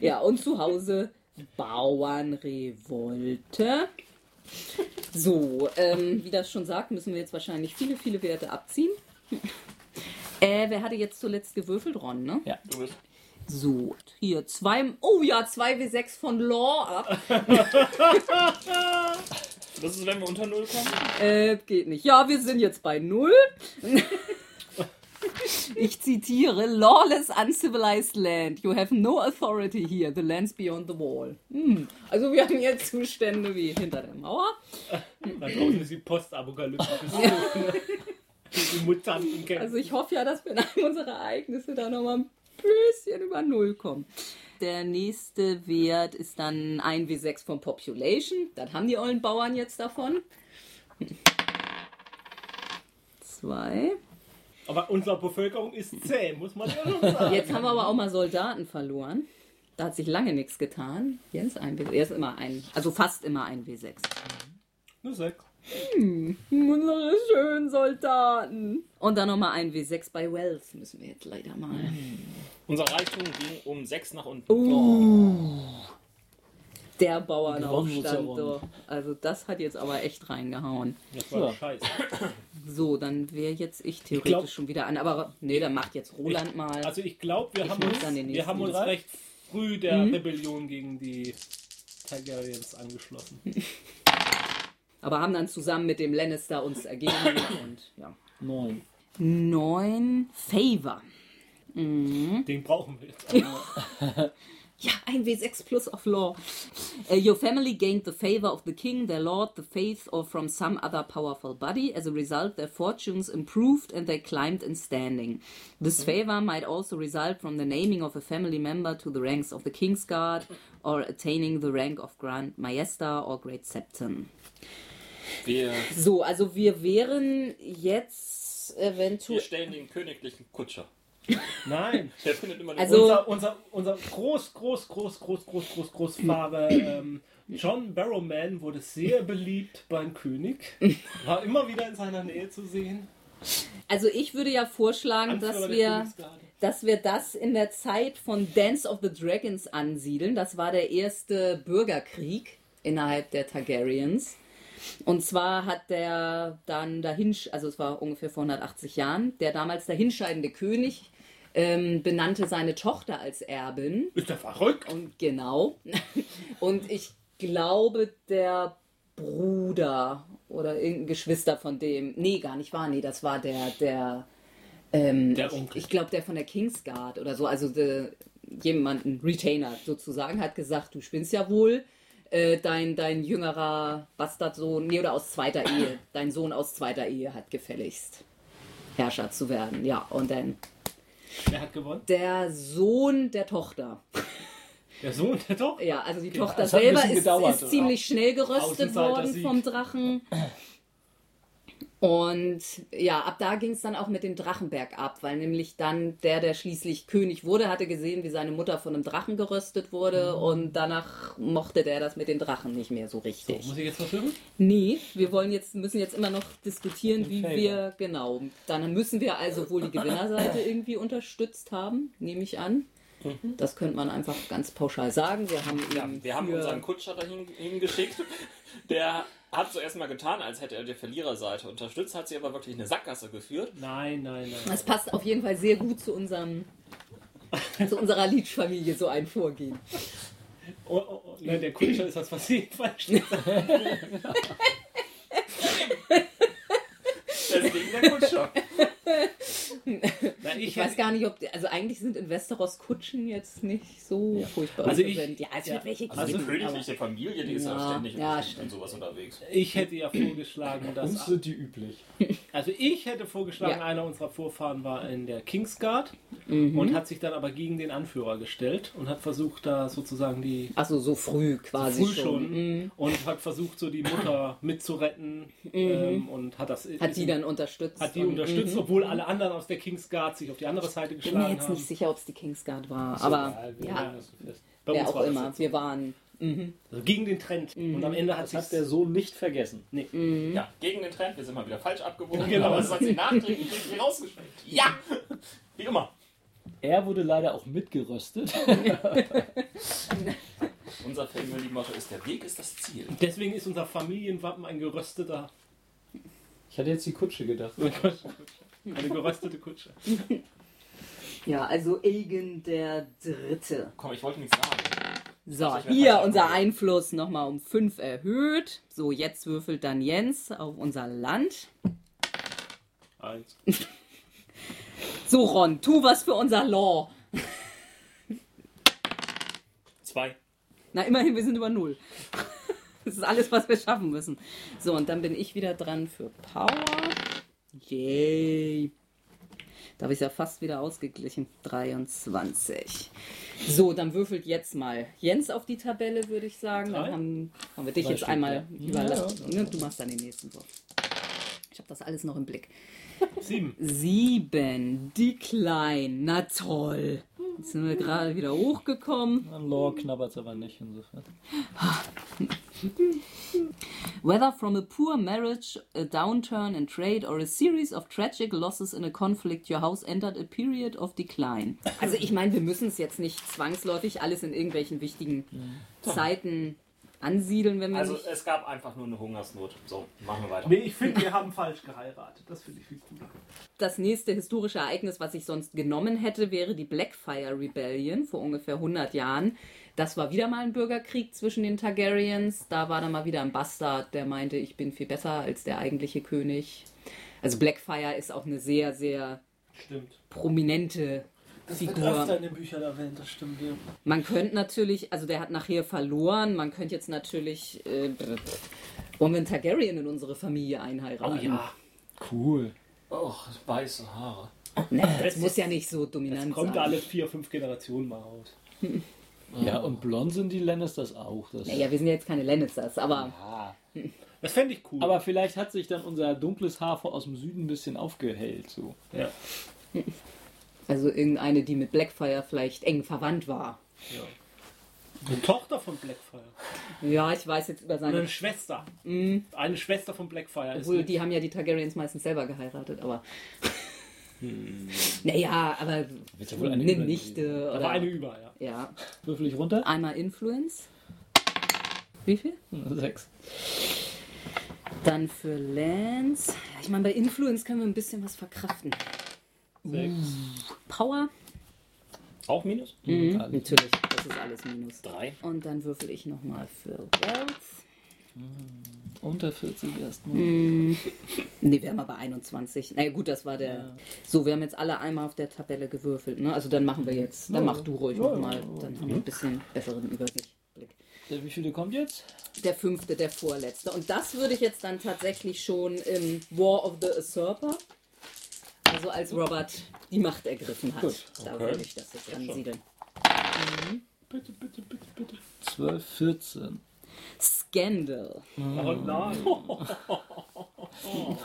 ja, und zu Hause Bauernrevolte. So, ähm, wie das schon sagt, müssen wir jetzt wahrscheinlich viele, viele Werte abziehen. Äh, wer hatte jetzt zuletzt gewürfelt? Ron, ne? Ja. Du bist. So, hier zwei, oh ja, 2W6 von Law ab. Das ist, wenn wir unter Null kommen? Äh, geht nicht. Ja, wir sind jetzt bei Null. Ich zitiere, lawless, uncivilized land. You have no authority here. The land's beyond the wall. Hm. Also wir haben jetzt Zustände wie hinter der Mauer. Da draußen ist die Postapokalypse. die Mutanten kennen. Also ich hoffe ja, dass wir nach unseren Ereignisse da nochmal ein bisschen über Null kommen. Der nächste Wert ist dann 1W6 von Population. Das haben die ollen Bauern jetzt davon. Zwei. Aber unsere Bevölkerung ist zäh, muss man ja sagen. Jetzt haben wir aber auch mal Soldaten verloren. Da hat sich lange nichts getan. Jens, ein W6. Er ist immer ein, also fast immer ein W6. Eine 6. Hm, unsere schönen Soldaten. Und dann nochmal ein W6 bei Wells müssen wir jetzt leider mal. Hm. Unser Reichtum ging um 6 nach unten. Uh. Der Bauernaufstand. So. Also das hat jetzt aber echt reingehauen. Das war ja. scheiße. So, dann wäre jetzt ich theoretisch ich glaub, schon wieder an. Aber nee, dann macht jetzt Roland ich, mal. Also ich glaube, wir, haben uns, wir haben uns recht früh der hm? Rebellion gegen die Targaryens angeschlossen. Aber haben dann zusammen mit dem Lannister uns ergeben und ja. Neun. Neun Favor. Den brauchen wir jetzt. Ja, ein W6 plus of law. Uh, your family gained the favor of the king, their lord, the faith, or from some other powerful body. As a result, their fortunes improved and they climbed in standing. This favor might also result from the naming of a family member to the ranks of the king's guard or attaining the rank of Grand Maester or Great Septon. Wir, So, also wir wären jetzt eventuell. wir stellen den königlichen Kutscher. Nein. Der findet immer Also- Unser, unser, unser groß, groß, groß, groß, groß, groß, Großfahrer ähm, John Barrowman wurde sehr beliebt beim König. War immer wieder in seiner Nähe zu sehen. Also ich würde ja vorschlagen, Anführer dass wir, dass wir das in der Zeit von Dance of the Dragons ansiedeln. Das war der erste Bürgerkrieg innerhalb der Targaryens. Und zwar hat der dann dahin, also es war ungefähr vor 180 Jahren, der damals dahinscheidende König ähm, benannte seine Tochter als Erbin. Ist der verrückt? Und genau. Und ich glaube, der Bruder oder irgendein Geschwister von dem, nee, gar nicht wahr, nee, das war der, der, ähm, Der ich, Onkel. ich glaube, der von der Kingsguard oder so, also der, jemand, ein Retainer sozusagen, hat gesagt, du spinnst ja wohl, äh, dein, dein jüngerer Bastardsohn, nee, oder aus zweiter Ehe, dein Sohn aus zweiter Ehe hat gefälligst Herrscher zu werden, ja, und dann Wer hat gewonnen? der Sohn der Tochter. Der Sohn der Tochter. Ja, also die Tochter selber ist, gedauert, ist ziemlich schnell geröstet worden vom Drachen. Und ja, ab da ging es dann auch mit dem Drachenberg ab, weil nämlich dann der, der schließlich König wurde, hatte gesehen, wie seine Mutter von einem Drachen geröstet wurde Mhm. und danach mochte der das mit den Drachen nicht mehr so richtig. Muss ich jetzt was hören? Nee, wir wollen jetzt, müssen jetzt immer noch diskutieren, wie Favor. wir, genau, dann müssen wir also wohl die Gewinnerseite irgendwie unterstützt haben, nehme ich an. Das könnte man einfach ganz pauschal sagen. Wir haben, Ja, wir haben unseren Kutscher dahin hingeschickt. Der hat zuerst mal getan, als hätte er die Verliererseite unterstützt, hat sie aber wirklich eine Sackgasse geführt. Nein, nein, nein. Das passt auf jeden Fall sehr gut zu unserem zu unserer Leech-Familie so ein Vorgehen. Oh, oh, oh. Nein, der Kutscher ist das, was jedenfalls Deswegen der Kutscher. Nein, ich, Ich weiß gar nicht, ob also eigentlich sind in Westeros Kutschen jetzt nicht so furchtbar Also ich- präsent. Ja, es wird ja, welche geben. Also die königliche Familie, die ist ja, Ja, ständig ja, in sowas unterwegs. ich hätte ja vorgeschlagen, Uns dass. sind die üblich. Also ich hätte vorgeschlagen, Ja. einer unserer Vorfahren war in der Kingsguard Mhm. und hat sich dann aber gegen den Anführer gestellt und hat versucht, da sozusagen die Achso, so früh quasi früh schon Mhm. und hat versucht, so die Mutter mitzuretten ähm, und hat das Hat die dann unterstützt. hat die und- unterstützt, Mhm. obwohl alle anderen aus der Kingsguard sich auf die andere Seite Bin mir geschlagen jetzt haben. nicht sicher, ob es die Kingsguard war, aber ja, so fest. Bei wer uns auch immer. Wir waren. Mhm. Also gegen den Trend. Und am Ende hat Das sich hat der Sohn nicht vergessen. Ja, gegen den Trend, wir sind mal wieder falsch abgewogen, Genau. aber das hat sie nachträglich irgendwie rausgeschmeckt. Ja! Wie immer. Er wurde leider auch mitgeröstet. Unser Family-Motto ist, der Weg ist das Ziel. Deswegen ist unser Familienwappen ein gerösteter, Ich hatte jetzt die Kutsche gedacht. eine geröstete Kutsche. Ja, also Aegon der Dritte. Komm, ich wollte nichts sagen. So, Also hier unser. Einfluss nochmal um 5 erhöht. So, jetzt würfelt dann Jens auf unser Land. Eins. So, Ron, tu was für unser Law. Zwei. Na, immerhin, wir sind über Null. Das ist alles, was wir schaffen müssen. So, und dann bin ich wieder dran für Power. Yay. Da habe ich es ja fast wieder ausgeglichen. 23. So, dann würfelt jetzt mal Jens auf die Tabelle, würde ich sagen. Dann Drei? haben, haben wir dich Drei jetzt Stück, einmal ja. überlassen. Ja, ja, Ne, Du machst dann den nächsten Wurf. Ich habe das alles noch im Blick. Sieben. Sieben. Decline. Na toll. Jetzt sind wir gerade wieder hochgekommen. An Lore knabbert es aber nicht insofern. Whether from a poor marriage, a downturn in trade, or a series of tragic losses in a conflict, your house entered a period of decline. Also ich meine, wir müssen es jetzt nicht zwangsläufig alles in irgendwelchen wichtigen Zeiten ansiedeln, wenn wir Also nicht... es gab einfach nur eine Hungersnot. So, machen wir weiter. Nee, ich finde, wir haben falsch geheiratet. Das finde ich viel cooler. Das nächste historische Ereignis, was ich sonst genommen hätte, wäre die Blackfire Rebellion vor ungefähr 100 Jahren. Das war wieder mal ein Bürgerkrieg zwischen den Targaryens. Da war dann mal wieder ein Bastard, der meinte, ich bin viel besser als der eigentliche König. Also Blackfire ist auch eine sehr, sehr Stimmt. prominente Das wird Figur. öfter in den Büchern erwähnt, das stimmt. Ja. Man könnte natürlich, also der hat nachher verloren, man könnte jetzt natürlich, äh, wollen wir einen Targaryen in unsere Familie einheiraten? Cool. Oh, weiße Haare. Ne, das Das muss ist- ja nicht so dominant Kommt sein. alle vier, fünf Generationen mal raus. Ja, und blond sind die Lannisters auch. Das Naja, wir sind ja jetzt keine Lannisters, aber Ja. Das fände ich cool. Aber vielleicht hat sich dann unser dunkles Haar aus dem Süden ein bisschen aufgehellt. So. ja. also irgendeine, die mit Blackfire vielleicht eng verwandt war. Eine Tochter von Blackfire. Ja, ich weiß jetzt über Oder seine. eine Schwester. Eine Schwester von Blackfire. ist Obwohl, die haben ja die Targaryens meistens selber geheiratet, aber. Naja, aber Wird ja wohl eine eine Über- Nichte oder. war eine über, ja. ja. Würfel ich runter? Einmal Influence. Wie viel? Sechs. Dann für Lance. Ich meine, bei Influence können wir ein bisschen was verkraften. Sechs. Power? Auch Minus? Mhm, alles. natürlich, das ist alles Minus. Drei. Und dann würfel ich nochmal für Wealth. Unter 40 erstmal. Ne, wir haben aber 21. Na ja, gut, das war der. So, wir haben jetzt alle einmal auf der Tabelle gewürfelt. Ne? Also dann machen wir jetzt. Dann mach du ruhig nochmal. Dann haben wir ein bisschen besseren Überblick. Der Wie viele kommt jetzt? Der fünfte, der vorletzte. Und das würde ich jetzt dann tatsächlich schon im War of the Usurper. Also als Robert die Macht ergriffen hat. Gut, Da okay. würde ich das jetzt ansiedeln. Bitte, bitte, bitte, bitte. 12, 14. Scandal. Oh nein.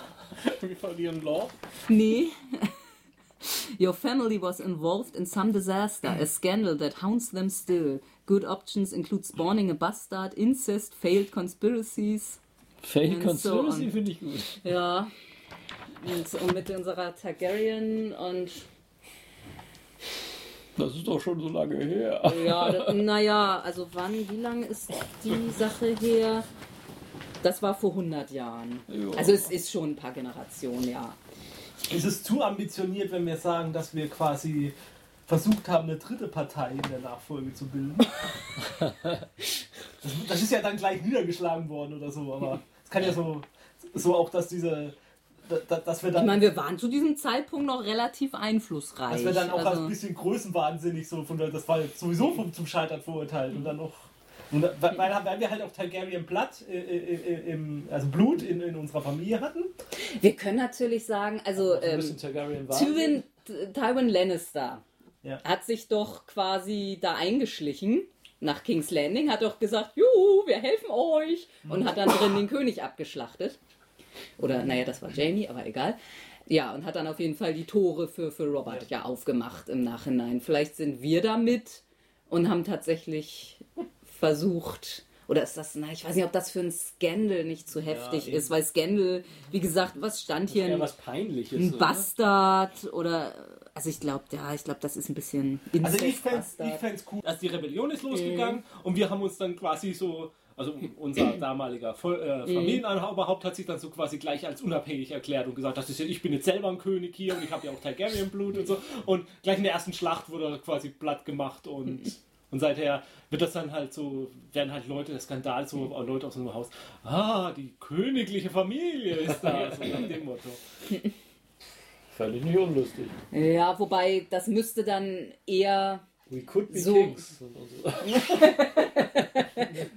Wir verlieren Law. Nee. Your family was involved in some disaster, a scandal that haunts them still. Good options include spawning a bastard, incest, failed conspiracies. Fail And so Conspiracy on. finde ich gut. Ja. Und, und mit unserer Targaryen und Das ist doch schon so lange her. ja, naja, also wann, wie lange ist die Sache her? Das war vor 100 Jahren. Ja. Also es ist schon ein paar Generationen, ja. Ist es zu ambitioniert, wenn wir sagen, dass wir quasi versucht haben, eine dritte Partei in der Nachfolge zu bilden? das, das ist ja dann gleich niedergeschlagen worden oder so, aber es kann ja so, so auch, dass diese, dass wir Ich dann, meine, wir waren zu diesem Zeitpunkt noch relativ einflussreich. dass wir dann auch also, ein bisschen größenwahnsinnig so von das war sowieso vom, zum Scheitern verurteilt und dann noch und weil, weil wir halt auch Targaryen Blood, äh, äh, äh, im, also Blut in, in unserer Familie hatten. Wir können natürlich sagen, also Ein ähm. Tywin, Tywin Lannister Ja. hat sich doch quasi da eingeschlichen nach King's Landing, hat doch gesagt, juhu, wir helfen euch und hat dann drin den König abgeschlachtet. Oder, naja, das war Jamie, aber egal. Ja, und hat dann auf jeden Fall die Tore für, für Robert ja. aufgemacht im Nachhinein. Vielleicht sind wir damit und haben tatsächlich versucht, oder ist das, na, ich weiß nicht, ob das für ein Scandal nicht zu heftig eben. ist, weil Scandal, wie gesagt, was stand hier? ja Ein- was Peinliches. ein oder? Bastard oder also ich glaube, ja, ich glaube, das ist ein bisschen Also ich fände es cool. Also die Rebellion ist losgegangen und wir haben uns dann quasi so, also unser damaliger äh, Familienoberhaupt hat sich dann so quasi gleich als unabhängig erklärt und gesagt, das ist ja, ich bin jetzt selber ein König hier und ich habe ja auch Targaryen-Blut und so. Und gleich in der ersten Schlacht wurde er quasi platt gemacht und, und seither wird das dann halt so, werden halt Leute, der Skandal, so äh, Leute aus unserem Haus, ah, die königliche Familie ist da, so nach dem Motto. Völlig nicht unlustig. Ja, wobei das müsste dann eher We could be So. kings.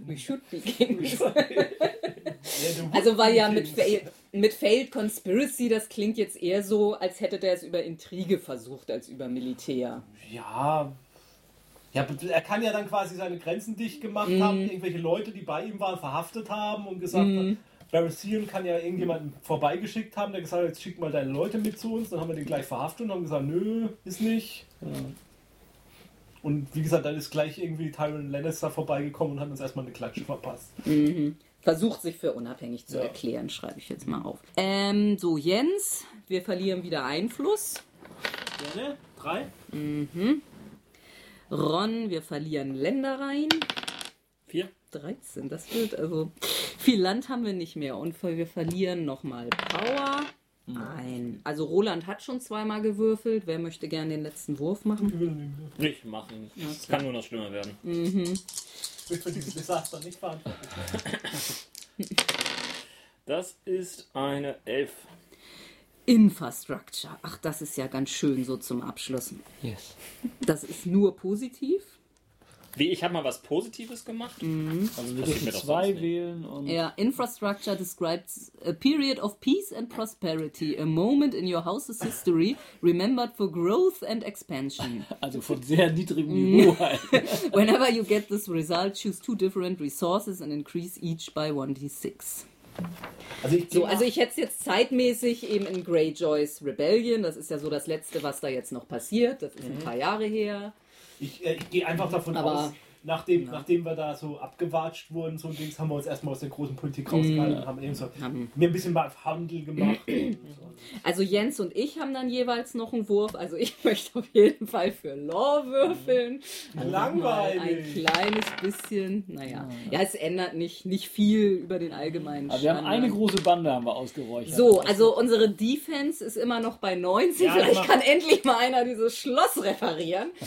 We should be kings. Ja, Also weil ja mit, mit Failed Conspiracy, das klingt jetzt eher so, als hätte der es über Intrige versucht als über Militär. Ja. Ja, er kann ja dann quasi seine Grenzen dicht gemacht Mhm. haben, irgendwelche Leute, die bei ihm waren, verhaftet haben und gesagt haben, Baratheon kann ja irgendjemanden vorbeigeschickt haben, der gesagt hat, jetzt schick mal deine Leute mit zu uns. Dann haben wir den gleich verhaftet und haben gesagt, nö, ist nicht. Und wie gesagt, dann ist gleich irgendwie Tyrion Lannister vorbeigekommen und hat uns erstmal eine Klatsche verpasst. Versucht sich für unabhängig zu Ja. erklären, schreibe ich jetzt mal auf. Ähm, so, Jens, wir verlieren wieder Einfluss. Gerne? Drei? Ron, wir verlieren Ländereien. Vier. 13. Das wird also. Viel Land haben wir nicht mehr und wir verlieren nochmal Power. Nein. Also Roland hat schon zweimal gewürfelt. Wer möchte gerne den letzten Wurf machen? Nicht machen. Es kann nur noch schlimmer werden. Ich bin für dieses Desaster nicht verantwortlich. Das ist eine 11. Infrastructure. Ach, das ist ja ganz schön so zum Abschluss. Yes. Das ist nur positiv. Wie, ich habe mal was Positives gemacht? Also wir passiert dürfen mir doch zwei wählen und Ja, Infrastructure describes a period of peace and prosperity, a moment in your house's history remembered for growth and expansion. also von sehr niedrigem Niveau halt. Whenever you get this result, choose two different resources and increase each by 1d6. Also ich, So, also ich hätte es jetzt zeitmäßig eben in Greyjoys Rebellion, das ist ja so das Letzte, was da jetzt noch passiert, das ist ein paar Jahre her. Ich, äh, ich gehe einfach davon Aber- aus, nachdem, nachdem wir da so abgewatscht wurden, so Dings, haben wir uns erstmal aus der großen Politik rausgehalten und haben eben so Haben- mir ein bisschen mal auf Handel gemacht. und so. Also Jens und ich haben dann jeweils noch einen Wurf, also ich möchte auf jeden Fall für Law würfeln. Ein Langweilig. kleines bisschen, naja. Ja, es ändert nicht, nicht viel über den allgemeinen Aber wir haben Standard. eine große Bande haben wir ausgeräuchert. So, also unsere Defense ist immer noch bei 19. Ja, Vielleicht kann endlich mal einer dieses Schloss reparieren.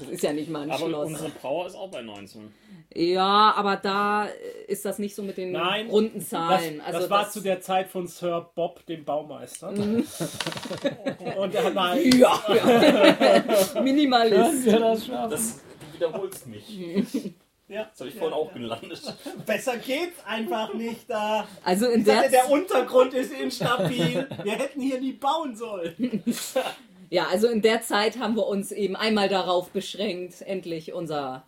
Das ist ja nicht mal ein Aber Schloss. unsere Power ist auch bei 19. Ja, aber da ist das nicht so mit den Nein, runden Das, Zahlen. also das war das- zu der Zeit von Sir Bob, dem Baumeister. und er mal ja, ja. Minimalist. Wir das? Das, du wiederholst mich. ja, Das habe ich vorhin auch gelandet. besser geht's einfach nicht da. Also in der, dachte, der Untergrund ist instabil. Wir hätten hier nie bauen sollen. ja, also in der Zeit haben wir uns eben einmal darauf beschränkt, endlich unser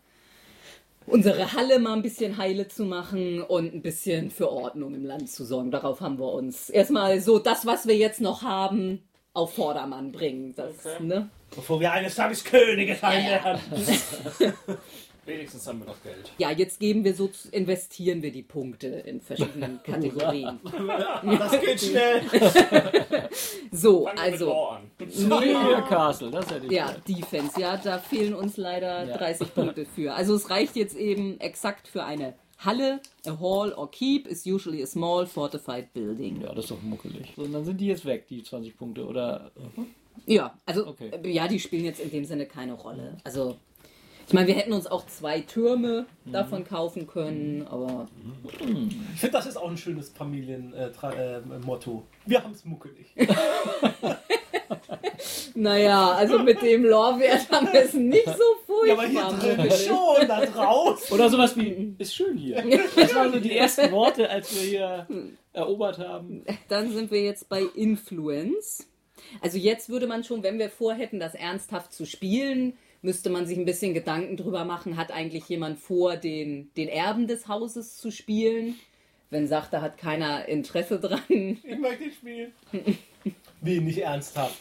unsere Halle mal ein bisschen heile zu machen und ein bisschen für Ordnung im Land zu sorgen. Darauf haben wir uns erstmal so das, was wir jetzt noch haben, auf Vordermann bringen. Das, Okay. ne? Bevor wir eines Tages Könige sein Ja, ja. Wenigstens haben wir noch Geld. ja, jetzt geben wir so, investieren wir die Punkte in verschiedenen Kategorien. Das geht schnell. So, Fangen also. mit Law an. Superior Castle, das hätte ich Ja, gesagt. Defense, ja, da fehlen uns leider Ja. 30 Punkte für. Also es reicht jetzt eben exakt für eine Halle. A hall or keep is usually a small fortified building. Ja, das ist doch muckelig. So, und dann sind die jetzt weg, die 20 Punkte. Oder Ja, also Okay. ja, die spielen jetzt in dem Sinne keine Rolle. Also ich meine, wir hätten uns auch zwei Türme davon kaufen können, aber Ich finde, das ist auch ein schönes Familienmotto. Wir haben es muckelig. naja, also mit dem Lore-Wert haben wir es nicht so Ja, aber hier furchtbar. drin schon, da draußen. Oder sowas wie, ist schön hier. Das waren so die ersten Worte, als wir hier erobert haben. Dann sind wir jetzt bei Influence. Also jetzt würde man schon, wenn wir vorhätten, das ernsthaft zu spielen, müsste man sich ein bisschen Gedanken drüber machen, hat eigentlich jemand vor, den, den Erben des Hauses zu spielen? Wenn sagt, da hat keiner Interesse dran. Ich möchte spielen. Wie, nicht ernsthaft?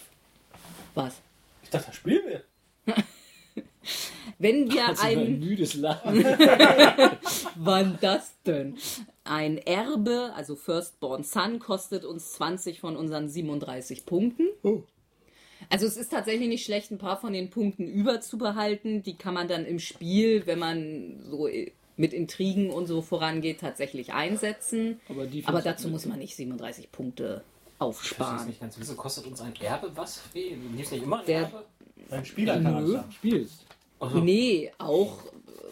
Was? Ich dachte, das spielen wir. Wenn wir Das ist ein ein, müdes Lachen. wann das denn? Ein Erbe, also Firstborn Son, kostet uns 20 von unseren 37 Punkten. Also es ist tatsächlich nicht schlecht, ein paar von den Punkten überzubehalten. Die kann man dann im Spiel, wenn man so mit Intrigen und so vorangeht, tatsächlich einsetzen. Aber, die Aber dazu muss man nicht 37 Punkte Ich verstehe es aufsparen. nicht ganz. Wieso kostet uns ein Erbe was? Wie? Gibt nicht immer ein Der- Erbe? Ein Spieler kann Nö. spielst. Nee, auch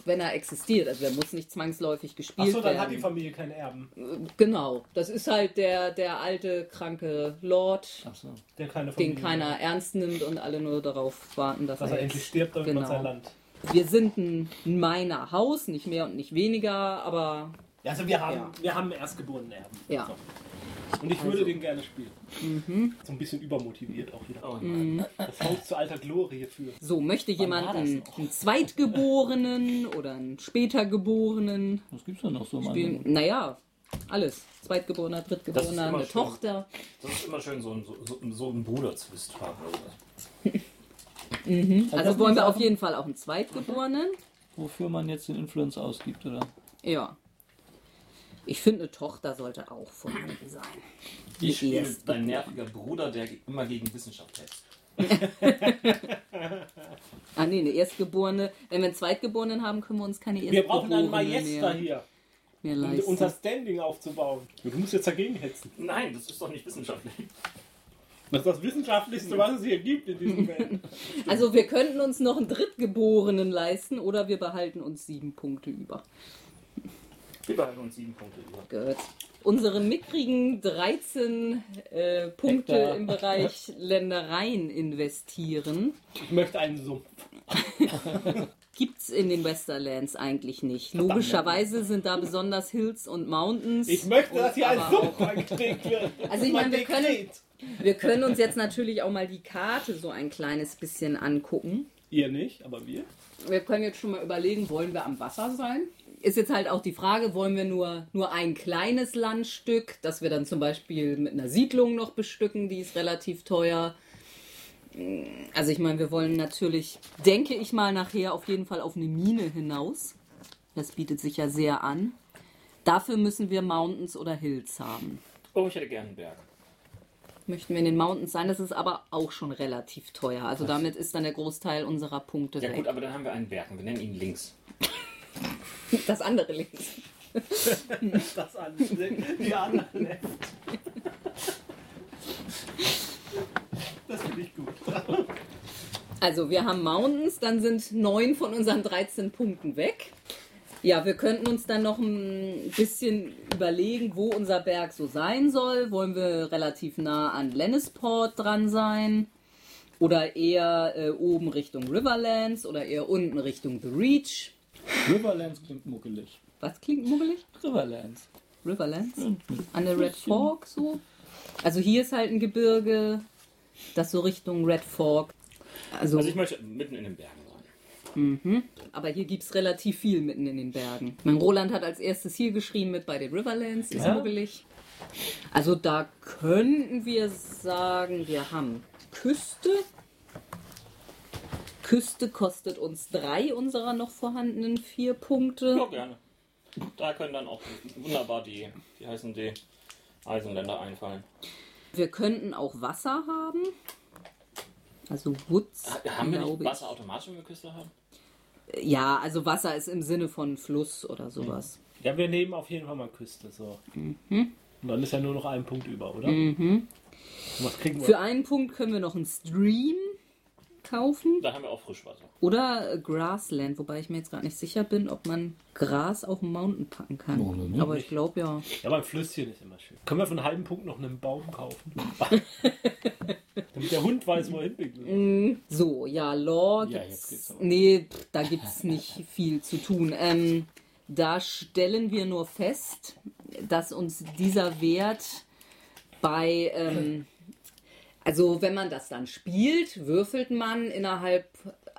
wenn er existiert. Also der muss nicht zwangsläufig gespielt Achso, dann werden. hat die Familie keine Erben. Genau, das ist halt der, der alte, kranke Lord. Der keine Familie den keiner ernst nimmt und alle nur darauf warten, dass, Dass er er endlich stirbt, damit genau. man sein Land. Wir sind ein meiner Haus, nicht mehr und nicht weniger, aber Ja, also wir haben, Ja. wir haben erstgeborenen Erben. Ja. So. Und ich würde den gerne spielen. Mhm. So ein bisschen übermotiviert auch wieder. Oh nein. Das Haus zu alter Glorie führen. so, möchte jemand einen, einen Zweitgeborenen oder einen Spätergeborenen Was gibt's denn noch so? Mann? spielen? Naja, alles. Zweitgeborener, Drittgeborener, eine schön. Tochter. Das ist immer schön, so, ein- so, so, einen Bruder-Zwist haben. Oder was. Also das wollen wir auf jeden Fall auch einen Zweitgeborenen. Wofür man jetzt den Influence ausgibt, oder? Ja. Ich finde, eine Tochter sollte auch vorhanden sein. Ich spiele Erst- dein nerviger Bruder, der immer gegen Wissenschaft hetzt. Ah nee, eine Erstgeborene. Wenn wir einen Zweitgeborenen haben, können wir uns keine Wir Erstgeborene brauchen einen Majester hier, mehr um leisten. unser Standing aufzubauen. Du musst jetzt dagegen hetzen. Nein, das ist doch nicht wissenschaftlich. Das ist das Wissenschaftlichste, was es hier gibt in diesem Welt. Also wir könnten uns noch einen Drittgeborenen leisten oder wir behalten uns sieben Punkte über. Wir behalten uns sieben Punkte über. Gut. Unsere mickrigen 13 äh, Punkte Hektar. im Bereich Ländereien investieren Ich möchte einen Sumpf. gibt's in den Westerlands eigentlich nicht. Logischerweise sind da besonders Hills und Mountains. Ich möchte, dass hier ein Sumpf angelegt wird. Also ich mein meine, wir können-. Wir können uns jetzt natürlich auch mal die Karte so ein kleines bisschen angucken. Ihr nicht, aber wir. Wir können jetzt schon mal überlegen, wollen wir am Wasser sein? Ist jetzt halt auch die Frage, wollen wir nur, nur ein kleines Landstück, das wir dann zum Beispiel mit einer Siedlung noch bestücken, die ist relativ teuer. Also ich meine, wir wollen natürlich, denke ich mal, nachher auf jeden Fall auf eine Mine hinaus. Das bietet sich ja sehr an. Dafür müssen wir Mountains oder Hills haben. Oh, ich hätte gerne einen Berg. Möchten wir in den Mountains sein, das ist aber auch schon relativ teuer. Also damit ist dann der Großteil unserer Punkte Ja weg. gut, aber dann haben wir einen Berg und wir nennen ihn links. Das andere links. Das andere. Die anderen left. Das finde ich gut. Also wir haben Mountains, dann sind neun von unseren 13 Punkten weg. Ja, wir könnten uns dann noch ein bisschen überlegen, wo unser Berg so sein soll. Wollen wir relativ nah an Lennisport dran sein? Oder eher äh, oben Richtung Riverlands oder eher unten Richtung The Reach? Riverlands klingt muckelig. Was klingt muggelig? Riverlands. Riverlands? An der Red Fork so? Also hier ist halt ein Gebirge, das so Richtung Red Fork. Also, Also ich möchte mitten in den Bergen sein. aber hier gibt es relativ viel mitten in den Bergen. Mein Roland hat als erstes hier geschrieben mit bei den Riverlands, ist Ja. muggelig. Also da könnten wir sagen, wir haben Küste. Küste kostet uns drei unserer noch vorhandenen vier Punkte. Ja, gerne. Da können dann auch wunderbar die, wie heißen die, Eisenländer einfallen. Wir könnten auch Wasser haben. Also Woods, Haben wir nicht. Wasser automatisch, wenn wir Küste haben? Ja, also Wasser ist im Sinne von Fluss oder sowas. Ja, wir nehmen auf jeden Fall mal Küste. So. Und dann ist ja nur noch ein Punkt über, oder? Mhm. Und was kriegen wir? Für einen Punkt können wir noch einen Stream kaufen Da haben wir auch Frischwasser. oder Grassland, wobei ich mir jetzt gar nicht sicher bin, ob man Gras auf den Mountain packen kann. Oh, ne, Aber ich glaube ja. Ja, aber ein Flüsschen ist immer schön. Können wir für einen halben Punkt noch einen Baum kaufen? Damit der Hund weiß, wo er hinpinkeln will. So, ja, Law Ja, gibt's. jetzt geht's aber. nee, pff, da gibt es nicht viel zu tun. Ähm, da stellen wir nur fest, dass uns dieser Wert bei, ähm, also wenn man das dann spielt, würfelt man innerhalb,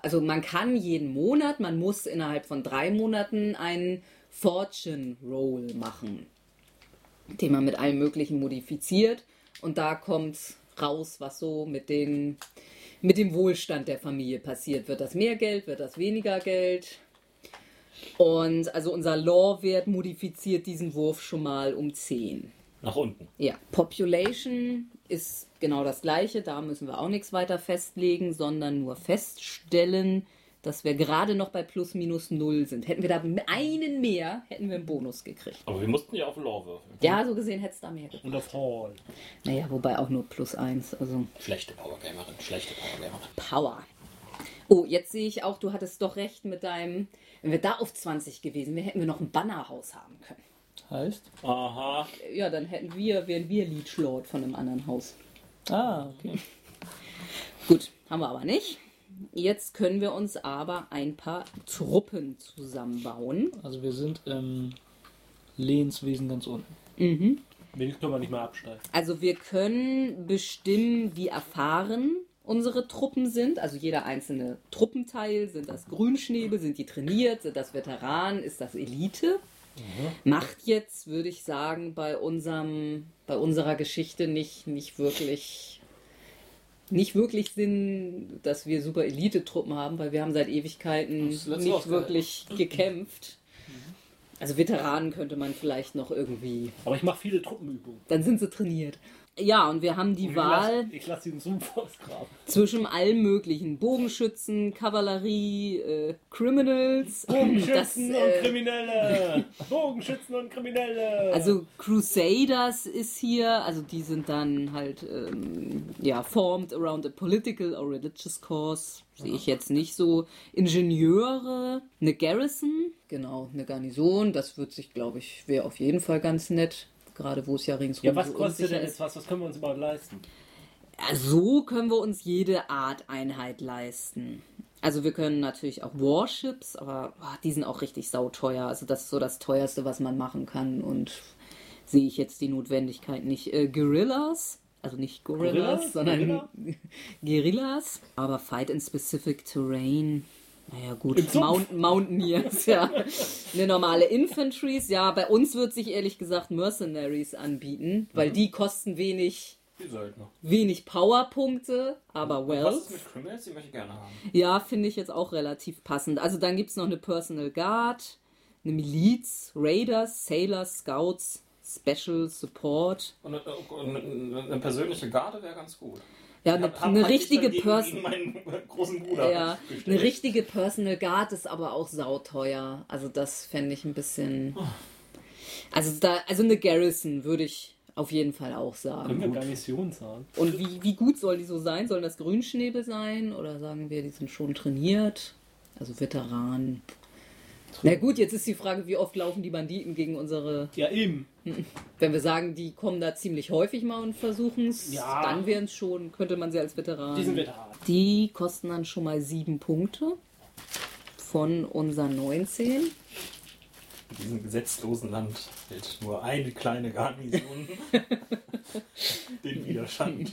also man kann jeden Monat, man muss innerhalb von drei Monaten einen Fortune Roll machen, den man mit allem Möglichen modifiziert und da kommt raus, was so mit den mit dem Wohlstand der Familie passiert. Wird das mehr Geld, wird das weniger Geld? Und also unser Law-Wert modifiziert diesen Wurf schon mal um 10. Nach unten. Ja, Population ist genau das gleiche. Da müssen wir auch nichts weiter festlegen, sondern nur feststellen, dass wir gerade noch bei plus minus null sind. Hätten wir da einen mehr, hätten wir einen Bonus gekriegt. Aber wir mussten ja auf Law würfeln. Ja, so gesehen hätte es da mehr gekriegt. Und auf Hall. Naja, wobei auch nur plus eins. Also Schlechte Powergamerin, schlechte Powergamerin. Power. Oh, jetzt sehe ich auch, du hattest doch recht mit deinem. Wenn wir da auf 20 gewesen wären, hätten wir noch ein Bannerhaus haben können. Heißt? Aha. Ja, dann hätten wir, wären wir Leechlord von einem anderen Haus. Ah, okay. Gut, haben wir aber nicht. Jetzt können wir uns aber ein paar Truppen zusammenbauen. Also wir sind im Lehnswesen ganz unten. Milch können wir nicht mehr absteigen. Also wir können bestimmen, wie erfahren unsere Truppen sind. Also jeder einzelne Truppenteil. Sind das Grünschnäbel? Sind die trainiert? Sind das Veteranen? Ist das Elite? Macht jetzt, würde ich sagen, bei unserem, bei unserer Geschichte nicht, nicht wirklich nicht wirklich Sinn, dass wir super Elite-Truppen haben, weil wir haben seit Ewigkeiten nicht wirklich gekämpft. Also Veteranen könnte man vielleicht noch irgendwie Aber ich mache viele Truppenübungen. dann sind sie trainiert. Ja, und wir haben die Ich Wahl lasse lass den Sumpf ausgraben. zwischen allen möglichen Bogenschützen, Kavallerie, äh, Criminals. Das, Bogenschützen äh, und Kriminelle! Bogenschützen und Kriminelle! Also Crusaders ist hier, also die sind dann halt ähm, ja formed around a political or religious cause. Sehe ich jetzt nicht so. Ingenieure, eine Garrison, genau, eine Garnison. Das wird sich, glaube ich, wäre auf jeden Fall ganz nett. Gerade wo es ja ringsrum ja, was so kostet denn ist. jetzt was? Was können wir uns überhaupt leisten? So können wir uns jede Art Einheit leisten. Also wir können natürlich auch Warships, aber boah, die sind auch richtig sauteuer. Also das ist so das teuerste, was man machen kann und sehe ich jetzt die Notwendigkeit nicht. Äh, Guerillas, also nicht Gorillas, Gorilla? sondern Gorilla? Guerillas. Aber Fight in Specific Terrain. Naja gut. Mountain, Mountaineers, ja. Eine normale Infantries, ja. Bei uns wird sich ehrlich gesagt Mercenaries anbieten, weil die kosten wenig wenig Powerpunkte, aber Was Wealth. ist mit Criminals? Die möchte ich gerne haben. Ja, finde ich jetzt auch relativ passend. Also dann gibt es noch eine Personal Guard, eine Miliz, Raiders, Sailors, Scouts, Special Support. Und eine, eine, eine persönliche Garde wäre ganz gut. Ja, eine, Hab- eine hab richtige Person. Ja, gestellt. eine richtige Personal Guard ist aber auch sauteuer. Also das fände ich ein bisschen. Also da, also eine Garrison würde ich auf jeden Fall auch sagen. Können wir Garnison sagen? Und wie, wie gut soll die so sein? Sollen das Grünschnäbel sein? Oder sagen wir, die sind schon trainiert? Also Veteranen. Na gut, jetzt ist die Frage, wie oft laufen die Banditen gegen unsere. Ja, eben. Wenn wir sagen, die kommen da ziemlich häufig mal und versuchen es, Ja. dann wären es schon, könnte man sie als Veteran. Die sind Veteranen. Die kosten dann schon mal sieben Punkte von unseren 19. In diesem gesetzlosen Land hält nur eine kleine Garnison den Widerstand.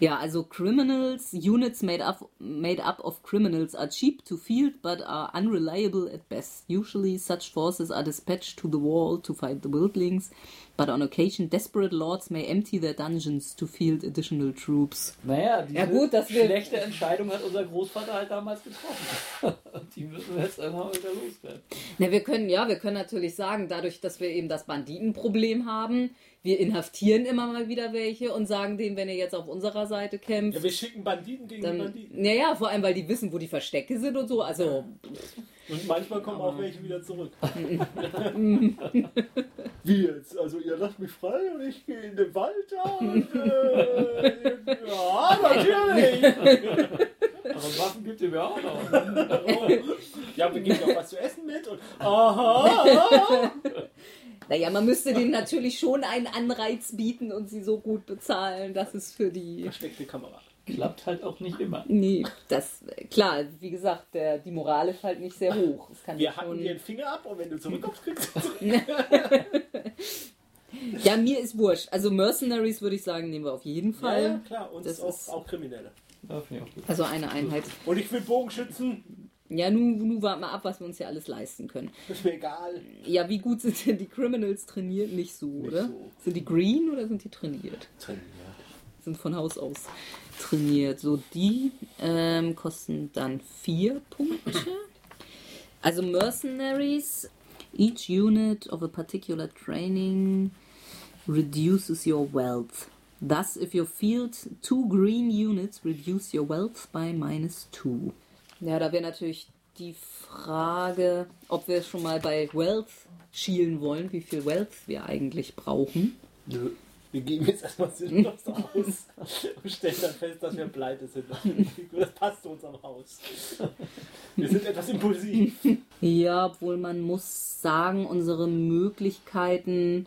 Ja, also Criminals, Units made up, made up of criminals are cheap to field but are unreliable at best. Usually such forces are dispatched to the wall to fight the wildlings, but on occasion desperate lords may empty their dungeons to field additional troops. Naja, diese Ja, gut, wir- schlechte Entscheidung hat unser Großvater halt damals getroffen. Und die müssen wir jetzt irgendwann wieder loswerden. Na, wir können, ja, wir können natürlich sagen, dadurch, dass wir eben das Banditenproblem haben, wir inhaftieren immer mal wieder welche und sagen denen, wenn ihr jetzt auf unserer Seite kämpft, Ja, wir schicken Banditen gegen dann, Banditen. naja, vor allem, weil die wissen, wo die Verstecke sind und so, also, Und manchmal kommen auch welche wieder zurück. Wie jetzt? Also ihr lasst mich frei und ich gehe in den Wald da und äh, ja, natürlich. Aber Waffen gibt ihr mir auch noch. Ja, wir geben auch was zu essen mit und aha. naja, man müsste denen natürlich schon einen Anreiz bieten und sie so gut bezahlen, dass es für die, Versteckte Kamera. Klappt halt auch nicht immer. nee, das, klar, wie gesagt, der, die Moral ist halt nicht sehr hoch. Das kann Wir hacken schon, dir den Finger ab und wenn du zurückkommst, kriegst du ja, mir ist wurscht. Also Mercenaries würde ich sagen, nehmen wir auf jeden Fall. ja, klar, uns Das auch, ist- auch Kriminelle. Ja, auch gut. Also eine Einheit. Und ich will Bogenschützen, Ja, nun, nun warten wir ab, was wir uns hier alles leisten können. ist mir egal. Ja, wie gut sind denn die Criminals trainiert? Nicht so, oder? so. Sind die green oder sind die trainiert? Sind von Haus aus trainiert. So, die ähm, kosten dann vier Punkte. Also Mercenaries, each unit of a particular training reduces your wealth. Thus, if you field two green units, reduce your wealth by minus two. Ja, da wäre natürlich die Frage, ob wir schon mal bei Wealth schielen wollen, wie viel Wealth wir eigentlich brauchen. Nö. Wir geben jetzt erstmal sinnlos aus und stellen dann fest, dass wir pleite sind. Das passt zu unserem Haus. Wir sind etwas impulsiv. Ja, obwohl man muss sagen, unsere Möglichkeiten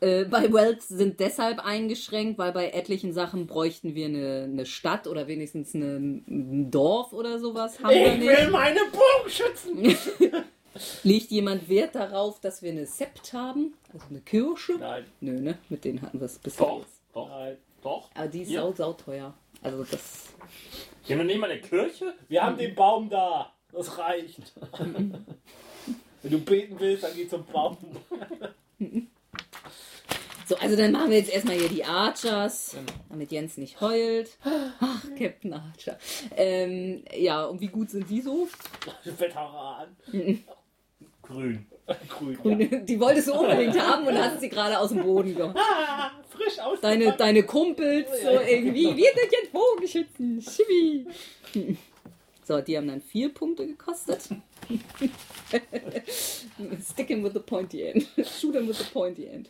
äh, bei Wealth sind deshalb eingeschränkt, weil bei etlichen Sachen bräuchten wir eine, eine Stadt oder wenigstens eine, ein Dorf oder sowas. Haben wir Ich nicht. will meine Bogenschützen! Legt jemand Wert darauf, dass wir eine Sept haben? Also eine Kirche? Nein, Nö, ne? Mit denen hatten wir es bisher. Doch, jetzt. doch, nein. doch. Aber die ist Ja. sau, sau teuer. Also das. Gehen wir nicht mal in die Kirche? Wir haben den Baum da. Das reicht. Wenn du beten willst, dann geh zum Baum. So, also dann machen wir jetzt erstmal hier die Archers, damit Jens nicht heult. Ach, Captain Archer. Ähm, ja, und wie gut sind die so? Veteran. Grün. Grün. Ja. Die wolltest du unbedingt haben und hast sie gerade aus dem Boden geholt. Ah, frisch aus deine, deine Kumpels so irgendwie. Wir sind jetzt Bogenschützen. Schibi. So, die haben dann vier Punkte gekostet. Sticking with the pointy end. Shoot him with the pointy end.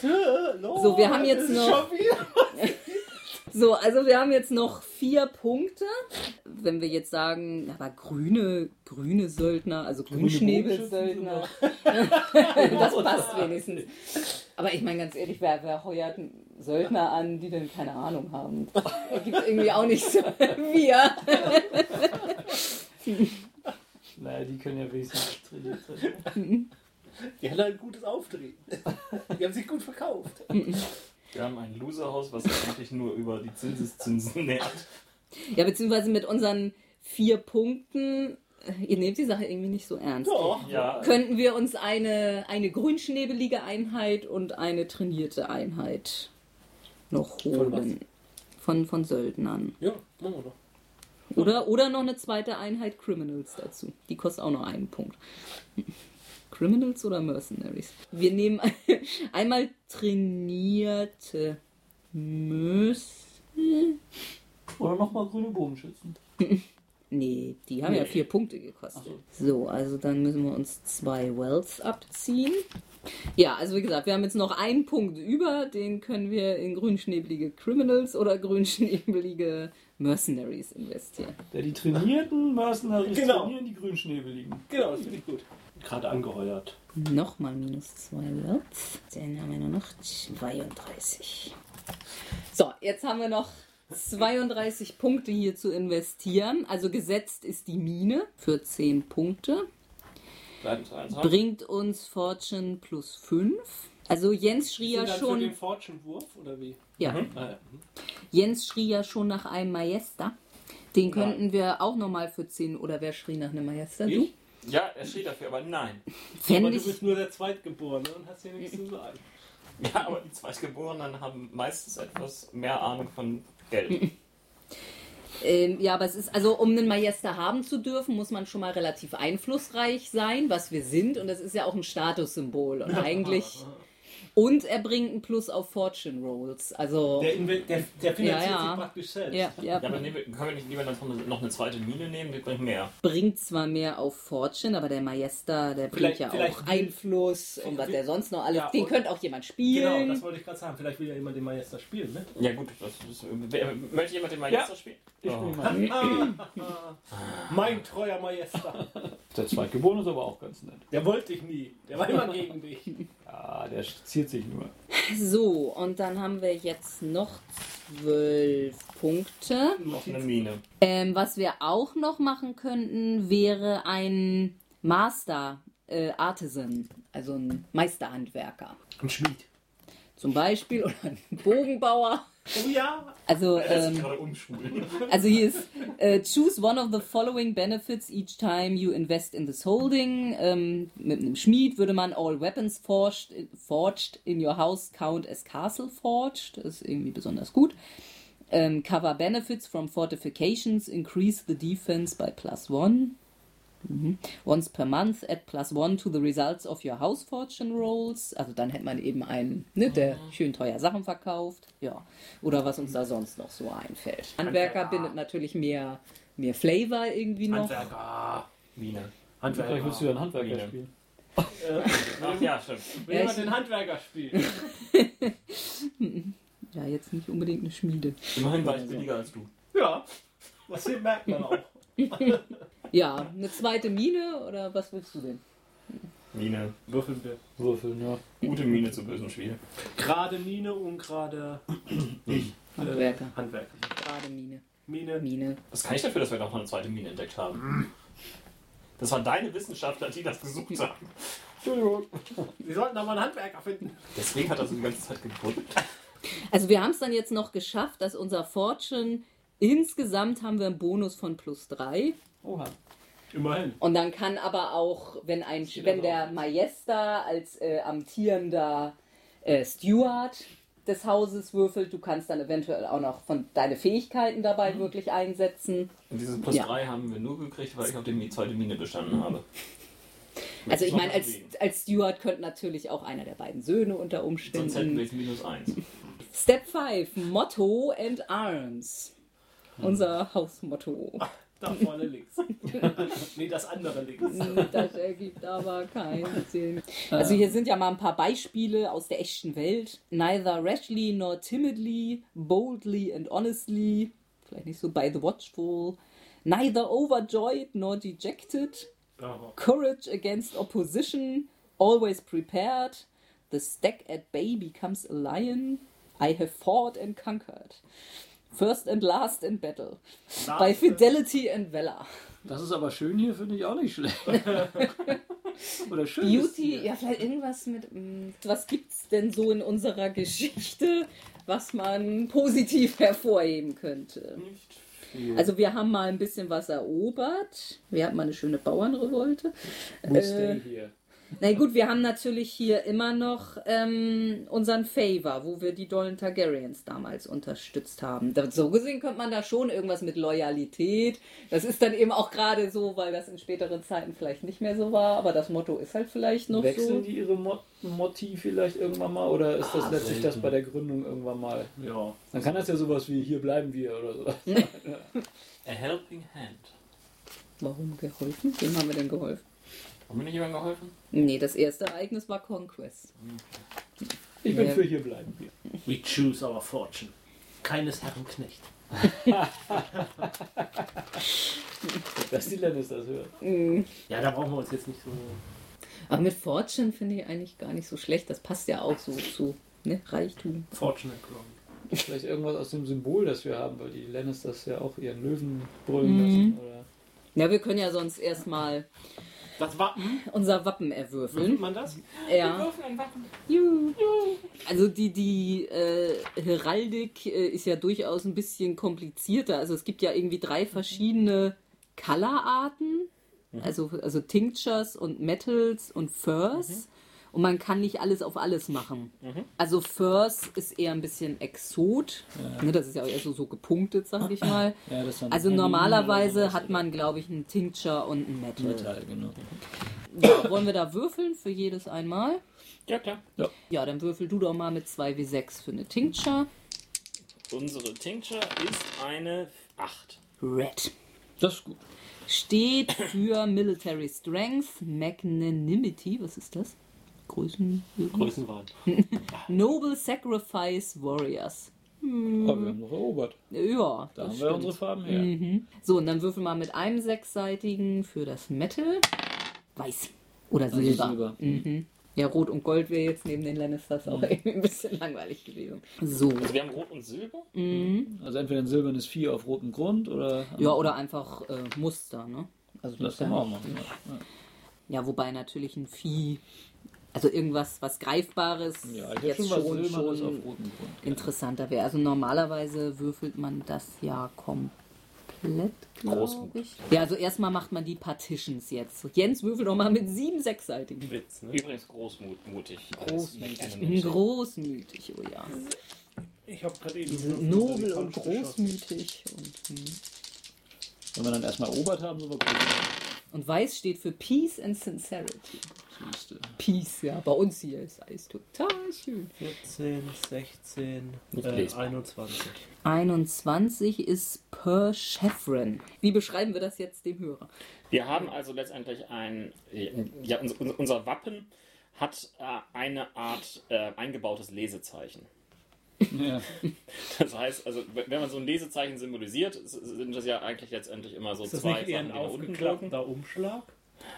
So, wir haben jetzt noch. So, also wir haben jetzt noch vier Punkte. Wenn wir jetzt sagen, aber grüne, grüne Söldner, also Grünschnäbelsöldner, das passt wenigstens. Aber ich meine ganz ehrlich, wer, wer heuert einen Söldner an, die denn keine Ahnung haben? Da gibt irgendwie auch nicht so wir. Naja, die können ja wenigstens trainiert sein. Die hatten ein gutes Auftreten. Die haben sich gut verkauft. Wir haben ein Loserhaus, was eigentlich nur über die Zinseszinsen nährt. Ja, beziehungsweise mit unseren vier Punkten, ihr nehmt die Sache irgendwie nicht so ernst. Doch. Ja, Könnten wir uns eine, eine grünschnebelige Einheit und eine trainierte Einheit noch Von holen? Von, von Söldnern. Ja, machen wir doch. Oder, oder noch eine zweite Einheit Criminals dazu. Die kostet auch noch einen Punkt. Criminals oder Mercenaries? Wir nehmen einmal trainierte Mösen. Oder nochmal grüne Bogenschützen. Nee, die haben ja vier Punkte gekostet. So, also dann müssen wir uns zwei Wells abziehen. Ja, also wie gesagt, wir haben jetzt noch einen Punkt über, den können wir in grünschnebelige Criminals oder grünschnebelige Mercenaries investieren. Der die trainierten Mercenaries Genau. trainieren die Grünschnäbeligen. Genau, das finde ich gut. Gerade angeheuert. Nochmal minus zwei Wells. Dann haben wir nur noch 32. So, jetzt haben wir noch 32 Punkte hier zu investieren. Also gesetzt ist die Mine für 10 Punkte. bleiben zu eins. Bringt uns Fortune plus 5. Also Jens schrie ja dann für schon. den Fortune-Wurf oder wie? Ja, Mhm. Ah, ja. Jens schrie ja schon nach einem Majesta. Den könnten wir auch nochmal für 10. Oder wer schrie nach einem Majesta? Du? Ich? Ja, er steht dafür, aber nein. Aber Fände du ich. bist nur der Zweitgeborene und hast hier nichts zu sagen. Ja, aber die Zweitgeborenen haben meistens etwas mehr Ahnung von Geld. Ähm, ja, aber es ist, also um einen Majesta haben zu dürfen, muss man schon mal relativ einflussreich sein, was wir sind. Und das ist ja auch ein Statussymbol. Und eigentlich. Und er bringt ein Plus auf Fortune Rolls. Also. Der, der, der finanziert Ja, ja. sich praktisch selbst. Ja, ja. Ja, aber nehmen wir, können wir nicht lieber noch eine, noch eine zweite Mine nehmen? Die bringt mehr. bringt zwar mehr auf Fortune, aber der Majesta, der bringt Vielleicht- ja vielleicht auch will- Einfluss und was der sonst noch alles. Ja, den und- könnte auch jemand Genau, spielen. das wollte ich gerade sagen. Vielleicht will ja jemand den Majester spielen, ne? Ja, gut. Das, das, wer, möchte jemand den Magister Ja. spielen? Ich Oh. bin. Mein treuer Majester. Der Zweitgeborene ist aber auch ganz nett. Der wollte ich nie. Der war immer gegen dich. Ja, der ziert sich nur. So, und dann haben wir jetzt noch zwölf Punkte. Noch eine Mine. Ähm, was wir auch noch machen könnten, wäre ein Master äh, Artisan, also ein Meisterhandwerker. Ein Schmied. Zum Beispiel oder ein Bogenbauer. Oh ja. Also, ähm, also hier ist äh, choose one of the following benefits each time you invest in this holding. Ähm, mit einem Schmied würde man all weapons forged, forged in your house count as castle forged. Das ist irgendwie besonders gut. Ähm, cover benefits from fortifications increase the defense by plus one. Mhm. Once per month add plus one to the results of your house fortune rolls. Also dann hätte man eben einen, ne, der schön teuer Sachen verkauft. Ja. Oder was uns da sonst noch so einfällt. Handwerker bindet natürlich mehr, mehr Flavor irgendwie noch. Handwerker. Mine. Vielleicht willst du ja einen Handwerker Mine. spielen. Ach ja, stimmt. Will Ja, jemand ich- den Handwerker spielen? Ja, jetzt nicht unbedingt eine Schmiede. Immerhin war ich billiger als du. Ja. Was hier merkt man auch. Ja, eine zweite Mine oder was willst du denn? Mine. Würfeln wir. Würfeln, ja. Gute Mine zu bösen Spiel. Gerade Mine und gerade Handwerker. Äh, Handwerker. Gerade Mine. Mine. Mine. Was kann ich dafür, dass wir noch mal eine zweite Mine entdeckt haben? Das waren deine Wissenschaftler, die das gesucht haben. Entschuldigung. Wir sollten da mal einen Handwerker finden. Deswegen hat er so die ganze Zeit gebuddelt. Also wir haben es dann jetzt noch geschafft, dass unser Fortune insgesamt haben wir einen Bonus von plus drei. Oha. Immerhin. Und dann kann aber auch, wenn ein, wenn der Majesta als äh, amtierender äh, Steward des Hauses würfelt, du kannst dann eventuell auch noch von deine Fähigkeiten dabei wirklich einsetzen. Und dieses Plus Ja. 3 haben wir nur gekriegt, weil ich auf die Mi- zweite Mine bestanden habe. Also ich meine, als, als Steward könnte natürlich auch einer der beiden Söhne unter Sonst hätten wir Umständen. jetzt minus eins. Step 5, Motto and Arms. Unser Hausmotto. Da vorne links. nee, das andere links. Das ergibt aber keinen Sinn. Also hier sind ja mal ein paar Beispiele aus der echten Welt. Neither rashly nor timidly, boldly and honestly. Vielleicht nicht so by the watchful. Neither overjoyed nor dejected. Aha. Courage against opposition. Always prepared. The stack at bay becomes a lion. I have fought and conquered. First and last in battle. By fidelity and valor. Das ist aber schön hier, finde ich auch nicht schlecht. Oder schön. Beauty, ja, vielleicht irgendwas mit. mm, Was gibt's denn so in unserer Geschichte, was man positiv hervorheben könnte? Nicht viel. Also, wir haben mal ein bisschen was erobert. Wir hatten mal eine schöne Bauernrevolte. We Äh, stay here. Na gut, wir haben natürlich hier immer noch ähm, unseren Favor, wo wir die dollen Targaryens damals unterstützt haben. So gesehen könnte man da schon irgendwas mit Loyalität. Das ist dann eben auch gerade so, weil das in späteren Zeiten vielleicht nicht mehr so war, aber das Motto ist halt vielleicht noch Wechseln so. die ihre Mot Motti vielleicht irgendwann mal oder ist das Ah, letztlich selten. das bei der Gründung irgendwann mal? Ja. Dann kann das ja sowas wie hier bleiben wir oder so. A helping hand. Warum geholfen? Wem haben wir denn geholfen? Haben wir nicht jemandem geholfen? Nee, das erste Ereignis war Conquest. Ich bin Ja. für hier bleiben wir. We choose our fortune. Keines Herren Knecht. Dass die Lannisters hören. Ja, da brauchen wir uns jetzt nicht so. Aber mit Fortune finde ich eigentlich gar nicht so schlecht. Das passt ja auch so zu ne? Reichtum. Fortunate Crown. Vielleicht irgendwas aus dem Symbol, das wir haben, weil die Lannisters ja auch ihren Löwen brüllen lassen. Oder Ja, wir können ja sonst erstmal Das Wappen. unser Wappen Würfelt erwürfeln. man das? Ja. Juhu. Also die, die äh, Heraldik äh, ist ja durchaus ein bisschen komplizierter. Also es gibt ja irgendwie drei verschiedene Colorarten. Also, also Tinctures und Metals und Furs. Und man kann nicht alles auf alles machen. Also Furs ist eher ein bisschen Exot. Ne, das ist ja eher so, so gepunktet, sag ich mal. ja, Also normalerweise hat man, glaube ich, einen Tincture und ein Metal. Metall, genau. Ja, wollen wir da würfeln für jedes einmal? Ja, klar. Ja, dann würfel du doch mal mit 2W6 für eine Tincture. Unsere Tincture ist eine 8. Red. Das ist gut. Steht für Military Strength, Magnanimity, was ist das? Größen. Größenwahn. Noble Sacrifice Warriors. Aber wir haben noch erobert. Ja, Da das haben wir stimmt. unsere Farben her. Mhm. So, und dann würfel mal mit einem sechsseitigen für das Metal. Weiß. Oder Also Silber. Silber. Mhm. Ja, Rot und Gold wäre jetzt neben den Lannisters auch irgendwie ein bisschen langweilig gewesen. So. Also wir haben Rot und Silber. Mhm. Also entweder ein silbernes Vieh auf rotem Grund oder. Ja, oder einfach äh, Muster, ne? Also Das ja kann man auch machen. Ja. Ja, wobei natürlich ein Vieh, also irgendwas, was Greifbares, Ja, jetzt schon schon, schon, Silbernes auf rotem Grund. Ja. interessanter wäre. Also normalerweise würfelt man das ja komplett, glaube ich. Ja, also erstmal macht man die Partitions jetzt. Jens würfelt doch mal mit sieben sechsseitigen. Witz, ne? Übrigens großmutig. Großmütig. Großmütig, oh ja. Ich habe gerade eben. Die sind nobel und großmütig. Und, hm. Wenn wir dann erstmal erobert haben, sind wir gut. und weiß steht für Peace and Sincerity. Siehste. Peace, ja. Bei uns hier ist alles total schön. 14, 16, Nicht äh, lesbar. 21. 21 ist per Chevron. Wie beschreiben wir das jetzt dem Hörer? Wir haben also letztendlich ein, ja, uns- uns- unser Wappen hat äh, eine Art äh, eingebautes Lesezeichen. Ja. Das heißt, also wenn man so ein Lesezeichen symbolisiert, sind das ja eigentlich letztendlich immer so Ist das zwei nicht eher ein Sachen, die nach unten wirken. Umschlag?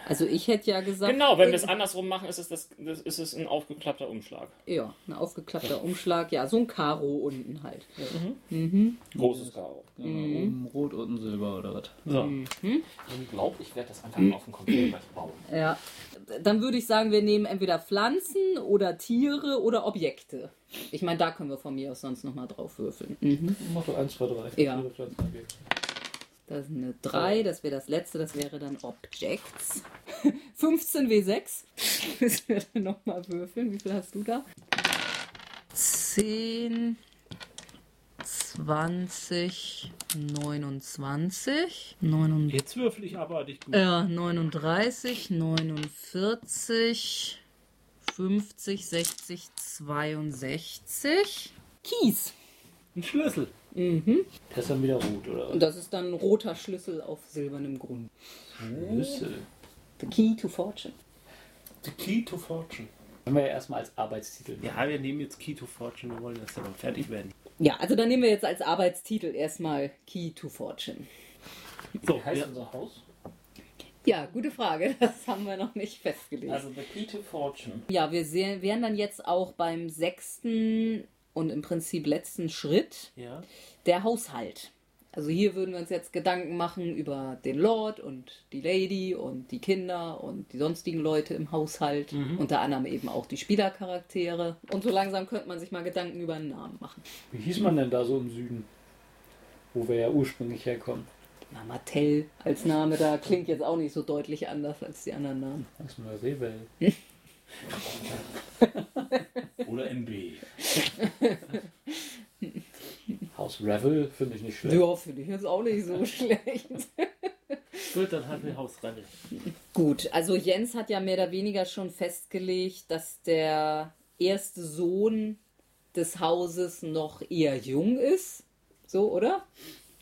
Also ich hätte ja gesagt. Genau, wenn wir es andersrum machen, ist es, das, das, ist es ein aufgeklappter Umschlag. Ja, ein aufgeklappter Umschlag. Ja, so ein Karo unten halt. Großes Karo. Ja, Oben rot, unten silber oder was. So. Ich glaube, ich werde das einfach mal auf dem Computer gleich bauen. Ja. Dann würde ich sagen, wir nehmen entweder Pflanzen oder Tiere oder Objekte. Ich meine, da können wir von mir aus sonst nochmal drauf würfeln. Mhm. Mach doch 1, 2, 3. Ja. Das ist eine 3, das wäre das letzte, das wäre dann Objects. 15 W6. Müssen wir dann nochmal würfeln. Wie viel hast du da? 10, 20, 29, 39, Jetzt würfel ich abartig gut. ja, 39, 49, 50, 60, 62. Kies. Ein Schlüssel. Mhm. Das ist dann wieder rot, oder? Und das ist dann ein roter Schlüssel auf silbernem Grund. Schlüssel. The Key to Fortune. The Key to Fortune. Können wir ja erstmal als Arbeitstitel nehmen. Ja, wir nehmen jetzt Key to Fortune. Wir wollen das ja mal fertig werden. Ja, also dann nehmen wir jetzt als Arbeitstitel erstmal Key to Fortune. So, Wie heißt ja. unser Haus? Ja, gute Frage. Das haben wir noch nicht festgelegt. Also The Key to Fortune. ja, wir sehen, wären dann jetzt auch beim sechsten und im Prinzip letzten Schritt ja. der Haushalt. Also hier würden wir uns jetzt Gedanken machen über den Lord und die Lady und die Kinder und die sonstigen Leute im Haushalt. Unter anderem eben auch die Spielercharaktere. Und so langsam könnte man sich mal Gedanken über einen Namen machen. Wie hieß man denn da so im Süden? Wo wir ja ursprünglich herkommen. Na, Mattel als Name da klingt jetzt auch nicht so deutlich anders als die anderen Namen. Das ist nur Rehwell. Oder MB. Haus Revel finde ich nicht schlecht. Ja, finde ich jetzt auch nicht so schlecht. Gut, dann haben wir Hausranne. Gut, also Jens hat ja mehr oder weniger schon festgelegt, dass der erste Sohn des Hauses noch eher jung ist. So, oder?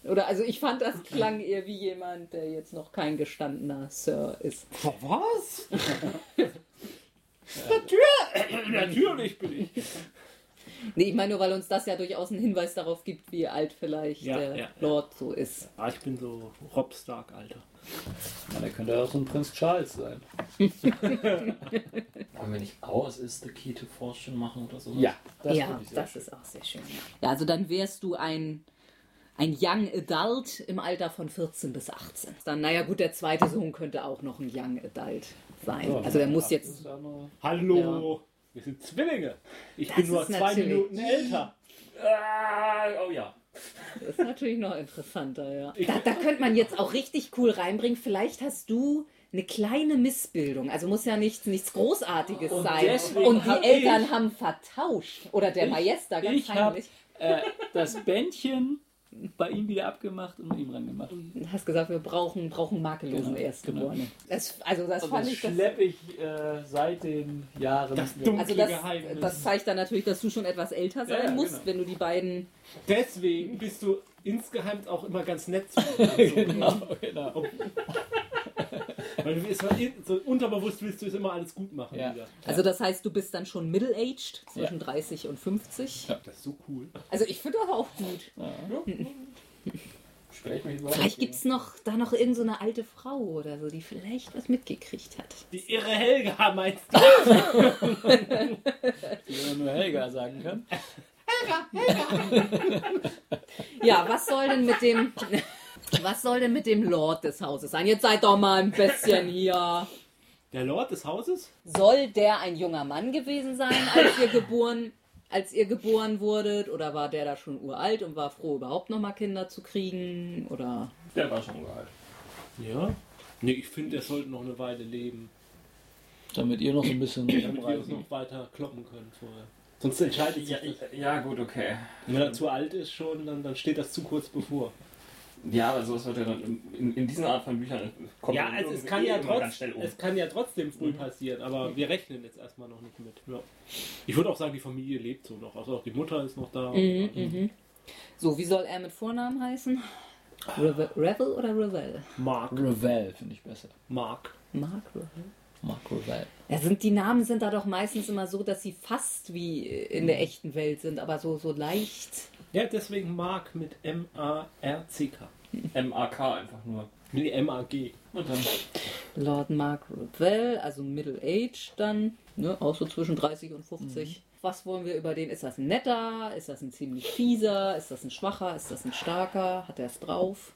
Oder also ich fand, das klang eher wie jemand, der jetzt noch kein gestandener Sir ist. Was? Natürlich, natürlich bin ich. Nee, ich meine nur, weil uns das ja durchaus einen Hinweis darauf gibt, wie alt vielleicht Ja, der ja, Lord so ist. Ah, ich bin so Rob Stark, Alter. Ja, der könnte auch so ein Prinz Charles sein. Wollen wir nicht aus ist The Key to Fortune machen oder so? Ja, das ja, das ist auch sehr schön. Ja, also dann wärst du ein, ein Young Adult im Alter von 14 bis 18. Dann, naja gut, der zweite Sohn könnte auch noch ein Young Adult sein. Ja, also der muss jetzt... ist ja Hallo, wir sind Zwillinge. Ich Das bin nur zwei Minuten älter. Ah, oh ja. Das ist natürlich noch interessanter, ja. Da, da könnte man jetzt auch richtig cool reinbringen. Vielleicht hast du eine kleine Missbildung. Also muss ja nichts, nichts Großartiges Und sein. Und die hab Eltern ich- haben vertauscht. Oder der Ich- Majester, ganz Ich habe heimlich. äh, das Bändchen bei ihm wieder abgemacht und ihm rangemacht. Du hast gesagt, wir brauchen, brauchen makellosen Genau, Erstgeborenen. Das, also das Und fand das ich... Das, schleppe ich äh, seit den Jahren. Das mit. dunkle also das, Geheimnis. das zeigt dann natürlich, dass du schon etwas älter sein Ja, ja, musst, genau. wenn du die beiden... Deswegen bist du insgeheim auch immer ganz nett zu mir. So, genau, genau. Weil du so unterbewusst willst du es immer alles gut machen Ja. wieder. Also das heißt, du bist dann schon middle-aged, zwischen 30 und 50. Das ist so cool. Also ich finde das auch gut. Vielleicht gibt es noch, da noch irgendeine so eine alte Frau oder so, die vielleicht was mitgekriegt hat. Die irre Helga meinst du? Die nur Helga sagen kann. Ja, was soll denn mit dem... Was soll denn mit dem Lord des Hauses sein? Jetzt seid doch mal ein bisschen hier. Der Lord des Hauses? Soll der ein junger Mann gewesen sein, als ihr geboren, als ihr geboren wurdet? Oder war der da schon uralt und war froh, überhaupt noch mal Kinder zu kriegen? Oder Der war schon geil. Ja. Nee, ich finde, der sollte noch eine Weile leben, Damit ihr noch so ein bisschen damit wir uns noch weiter kloppen können vorher. Sonst entscheidet sich Ja, das. ja, gut, okay. Wenn er zu alt ist schon, dann, dann steht das zu kurz bevor. Ja, aber sowas wird ja dann in, in, diesen Art von Büchern kommt Ja, also es kann ja, trotz, ganz schnell um. es kann ja trotzdem früh passieren, aber wir rechnen jetzt erstmal noch nicht mit. Ja. Ich würde auch sagen, die Familie lebt so noch. Also auch die Mutter ist noch da. Mhm, so, wie soll er mit Vornamen heißen? Reve Revel oder Revel? Mark. Revel finde ich besser. Mark. Mark Revel. Mark Revel. Ja, sind, die Namen sind da doch meistens immer so, dass sie fast wie in der echten Welt sind, aber so, so leicht. Ja, deswegen Mark mit M-A-R-C-K. MAK einfach nur. Nee, M-A-G. Und dann Lord Mark Revel, also Middle Age dann, ne, auch so zwischen 30 und 50. Was wollen wir über den? Ist das ein netter? Ist das ein ziemlich fieser? Ist das ein schwacher? Ist das ein starker? Hat er es drauf?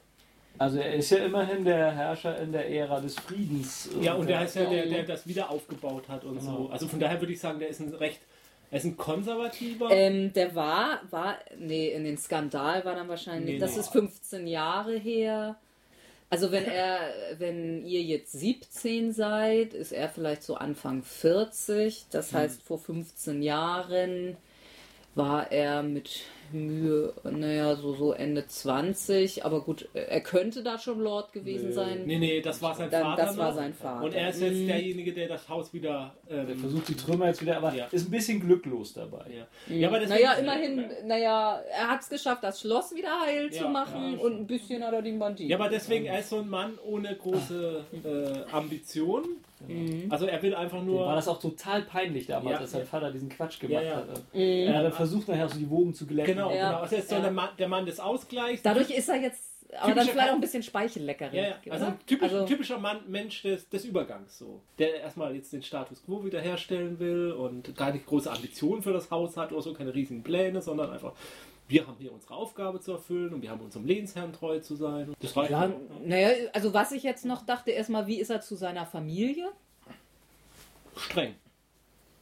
Also er ist ja immerhin der Herrscher in der Ära des Friedens. Ja, und der äh, heißt ja der, der das wieder aufgebaut hat und so. Genau. Also von daher würde ich sagen, der ist ein recht, er ist ein konservativer. Ähm, der war, war, nee, in den Skandal war dann wahrscheinlich, Nee, das nee. ist 15 Jahre her. Also wenn er, wenn ihr jetzt 17 seid, ist er vielleicht so Anfang 40. Das heißt, vor 15 Jahren war er mit Mühe, naja, so, so Ende 20, aber gut, er könnte da schon Lord gewesen Nee. sein. Nee, nee, das war sein Dann- Vater. das war noch. sein Vater. Und er ist jetzt Mhm. derjenige, der das Haus wieder. Er Ähm, versucht die Trümmer jetzt wieder, aber Ja. ist ein bisschen glücklos dabei. ja. ja, aber deswegen, Naja, immerhin, naja, er hat es geschafft, das Schloss wieder heil Ja, zu machen ja, und ein bisschen hat er den Banditen. Ja, aber deswegen, er ist so ein Mann ohne große äh, Ambitionen. Mhm. Also er will einfach Dem nur. war das auch total peinlich damals, Ja. als sein Vater diesen Quatsch gemacht Ja, ja. hat. Mhm. Er hat dann versucht, nachher so die Wogen zu glätten. Genau, Ja. genau. Also er ist so Ja. der, Mann, der Mann des Ausgleichs. Dadurch ist er jetzt, aber dann vielleicht auch ein bisschen Speichelleckerin. Ja, ja. Also ein typisch, Also- typischer Mann, Mensch des, des Übergangs so. Der erstmal jetzt den Status quo wiederherstellen will und gar nicht große Ambitionen für das Haus hat oder so, keine riesigen Pläne, sondern einfach, wir haben hier unsere Aufgabe zu erfüllen und wir haben unserem Lehnsherrn treu zu sein. Das reicht Ja, naja, also was ich jetzt noch dachte, erstmal, wie ist er zu seiner Familie? Streng.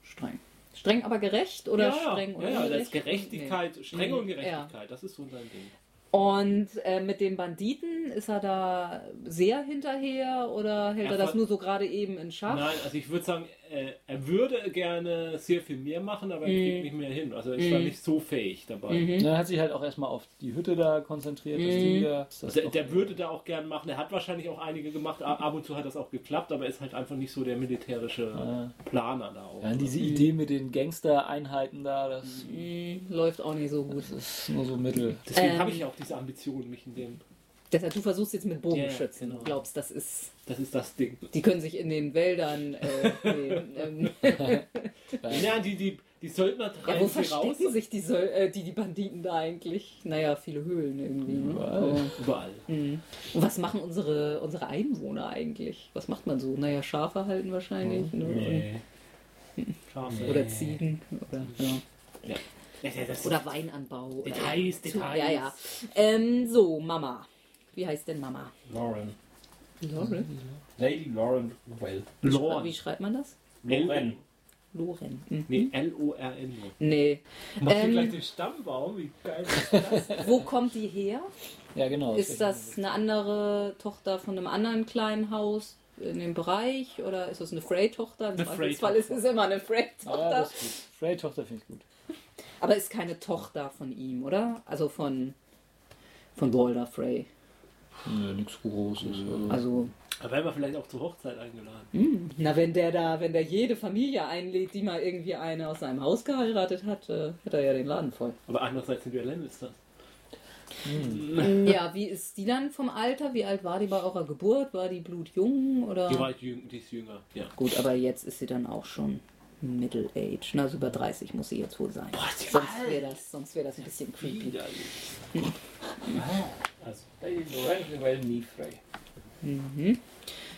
Streng. Streng, aber gerecht oder ja, streng ja, oder ja, das ist ungerecht? Gerechtigkeit, Strenge Mhm, und Gerechtigkeit, das ist so sein Ding. Und äh, mit den Banditen, ist er da sehr hinterher oder hält Er er das nur so gerade eben in Schach? Nein, also ich würde sagen, äh, er würde gerne sehr viel mehr machen, aber er kriegt nicht mehr hin. Also er ist da nicht so fähig dabei. Mhm. Dann hat sich halt auch erstmal auf die Hütte da konzentriert, das Mhm. Ding da. Das Also der, der würde da auch gern machen. Er hat wahrscheinlich auch einige gemacht. Ab und zu hat das auch geklappt, aber er ist halt einfach nicht so der militärische Ja. Planer da auch. Ja, diese Idee mit den Gangster-Einheiten da, das, Hm, läuft auch nicht so gut. das ist nur so mittel. Deswegen Ähm. habe ich ja auch diese Ambition, mich in dem. Deshalb, du versuchst jetzt mit Ja, ja, Bogenschützen. genau. Du glaubst, das ist. Das ist das Ding. Die können sich in den Wäldern. Äh, nee, ähm, Ja, die, die, die Söldner ja, treiben wo sie raus. verstecken sich die, Söl äh, die, die Banditen da eigentlich? Naja, viele Höhlen irgendwie. Ne? Überall. Überall. Mhm. Und was machen unsere, unsere Einwohner eigentlich? Was macht man so? Naja, Schafe halten wahrscheinlich. Ne? Schafe. Oder Ziegen. Oder, ja. Ja. Ja, ja, oder Weinanbau. Oder Details, Zu- Details. Ja, ja. Ähm, so, Mama. Wie heißt denn Mama? Lauren. Lauren? Lady Lauren Well. Wie Lorn. schreibt man das? Lauren. Loren. Mhm. Nee, L-O-R-N. Nee. Machst Ähm, du gleich den Stammbaum? Wie geil ist das? Wo kommt die her? Ja, genau. Ist das eine andere Tochter von einem anderen kleinen Haus in dem Bereich oder ist das eine Frey-Tochter? Im Zweifelsfall ist es immer eine Ah, Frey-Tochter. gut. Frey-Tochter finde ich gut. Aber ist keine Tochter von ihm, oder? Also von, von Walder Frey. Nö, nichts Großes. Also. Also, Da werden wir vielleicht auch zur Hochzeit eingeladen. na, wenn der da, wenn der jede Familie einlädt, die mal irgendwie eine aus seinem Haus geheiratet hat, äh, hat er ja den Laden voll. Aber andererseits sind wir Lannisters. Ja, wie ist die dann vom Alter? Wie alt war die bei eurer Geburt? War die blutjung oder? Die, war jüng, die ist jünger. Ja. Gut, aber jetzt ist sie dann auch schon Middle Age. Na, also über 30 muss sie jetzt wohl sein. Boah, ist die sonst wäre das, sonst wäre das ein bisschen creepy. Also. Mhm.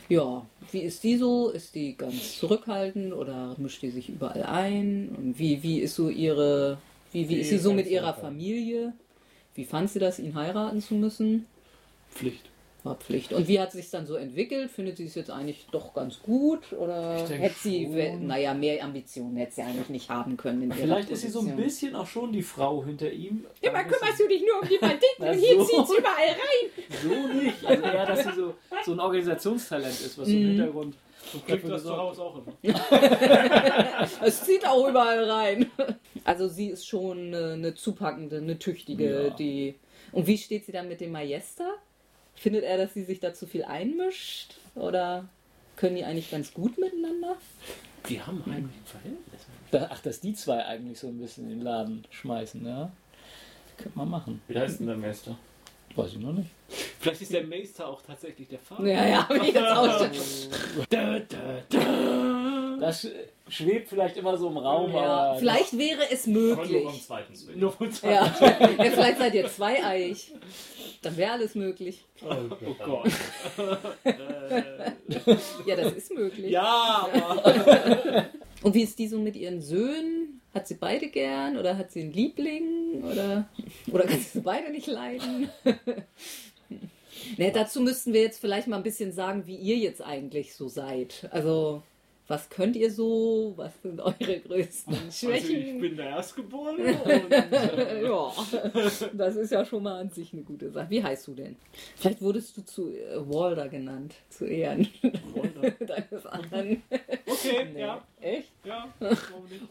Ja, wie ist die so? Ist die ganz zurückhaltend oder mischt die sich überall ein? Und wie, wie ist so ihre, wie, wie ist sie so mit ihrer. Familie? Wie fand sie das, ihn heiraten zu müssen? Pflicht. War Pflicht. Und wie hat sich dann so entwickelt? Findet sie es jetzt eigentlich doch ganz gut? Oder hätte sie, schon. naja, mehr Ambitionen hätte sie eigentlich nicht haben können in ihrer Vielleicht ist sie so ein bisschen auch schon die Frau hinter ihm. Immer kümmerst du dich nur um die Banditen und hier so. zieht's überall rein. So nicht. Also eher, dass sie so, so ein Organisationstalent ist, was so im Mhm. Hintergrund So dafür das zu Hause auch immer. Es zieht auch überall rein. Also sie ist schon eine, eine zupackende, eine tüchtige, Ja. die. Und wie steht sie dann mit dem Majester? Findet er, dass sie sich da zu viel einmischt? Oder können die eigentlich ganz gut miteinander? Die haben eigentlich ein Verhältnis. Da- Ach, dass die zwei eigentlich so ein bisschen in den Laden schmeißen, ja. Könnte man machen. Wie heißt denn der Meister? Weiß ich noch nicht. Vielleicht ist der Meister auch tatsächlich der Vater. Ja, ja, wie jetzt auch da. Das schwebt vielleicht immer so im Raum, ja, aber. Vielleicht wäre es Aber nur möglich. vom zweiten Swing. Nur von zwei. Ja. ja, vielleicht seid ihr zweieich. Dann wäre alles möglich. Oh Gott. Ja, das ist möglich. Ja, aber. Und wie ist die so mit ihren Söhnen? Hat sie beide gern oder hat sie einen Liebling? Oder, oder kann sie beide nicht leiden? ne, dazu müssten wir jetzt vielleicht mal ein bisschen sagen, wie ihr jetzt eigentlich so seid. Also, Was könnt ihr so? Was sind eure größten Also ich Schwächen? bin der Erstgeborene und äh, ja, das ist ja schon mal an sich eine gute Sache. Wie heißt du denn? Vielleicht wurdest du zu äh, Walder genannt, zu Ehren deines anderen. okay, Nee. ja, Echt? ja?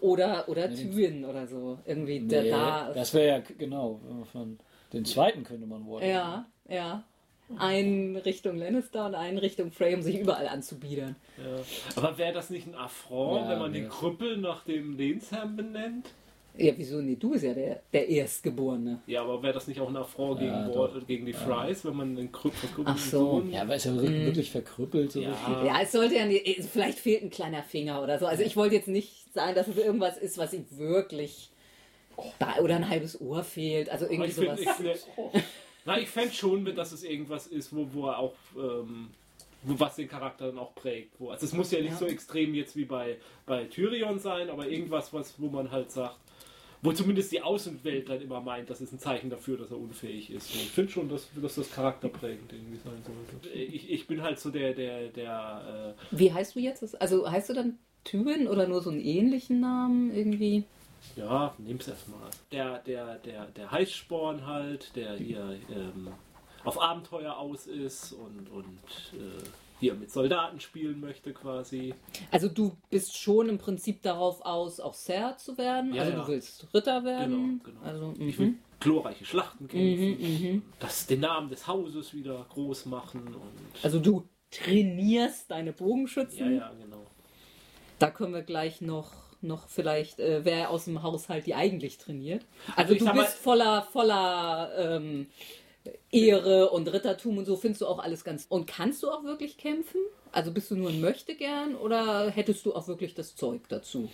Oder, oder Nee, Thyren oder so. Irgendwie der Nee, da. das wäre ja, genau, wenn man von den zweiten könnte man wollen. Ja, ja. Einen Richtung Lannister und einen Richtung Frey, um sich überall anzubiedern. Ja. Aber wäre das nicht ein Affront, Ja, wenn man nee. den Krüppel nach dem Lehnsherrn benennt? Ja, wieso? Nee, du bist ja der, der Erstgeborene. Ja, aber wäre das nicht auch ein Affront Ja, gegen, doch. Ward, gegen die Fries, wenn man den Krüppel Ach so. Sohn- Ja, aber ist ja wirklich, wirklich verkrüppelt. So Ja. richtig. Ja, es sollte ja nicht, vielleicht fehlt ein kleiner Finger oder so. Also ich wollte jetzt nicht sagen, dass es irgendwas ist, was ihm wirklich da oder ein halbes Ohr fehlt. Also Aber irgendwie ich sowas. ich, ne, na, ich fände schon, dass es irgendwas ist, wo, wo er auch, ähm, wo, was den Charakter dann auch prägt. Wo, also es muss ja nicht Ja. so extrem jetzt wie bei, bei Tyrion sein, aber irgendwas, was, wo man halt sagt, wo zumindest die Außenwelt dann immer meint, das ist ein Zeichen dafür, dass er unfähig ist. Und ich finde schon, dass, dass das charakterprägend irgendwie sein sollte. Ich, ich bin halt so der, der, der, äh, Wie heißt du jetzt? Also heißt du dann Tywin oder nur so einen ähnlichen Namen irgendwie? Ja, nimm's erstmal. Der, der, der, der Heißsporn halt, der hier ähm, auf Abenteuer aus ist und, und äh, hier mit Soldaten spielen möchte quasi. Also du bist schon im Prinzip darauf aus, auch Ser zu werden. Ja, also ja. du willst Ritter werden. Genau, genau. Also, Ich mhm. will glorreiche Schlachten kämpfen, Mhm, das, den Namen des Hauses wieder groß machen und also du trainierst deine ja, Bogenschützen. ja, genau. Da können wir gleich noch, noch vielleicht, äh, wer aus dem Haushalt die eigentlich trainiert. Also, Also du bist mal- voller, voller ähm, Ehre und Rittertum und so findest du auch alles ganz. Und kannst du auch wirklich kämpfen? Also bist du nur ein Möchtegern oder hättest du auch wirklich das Zeug dazu?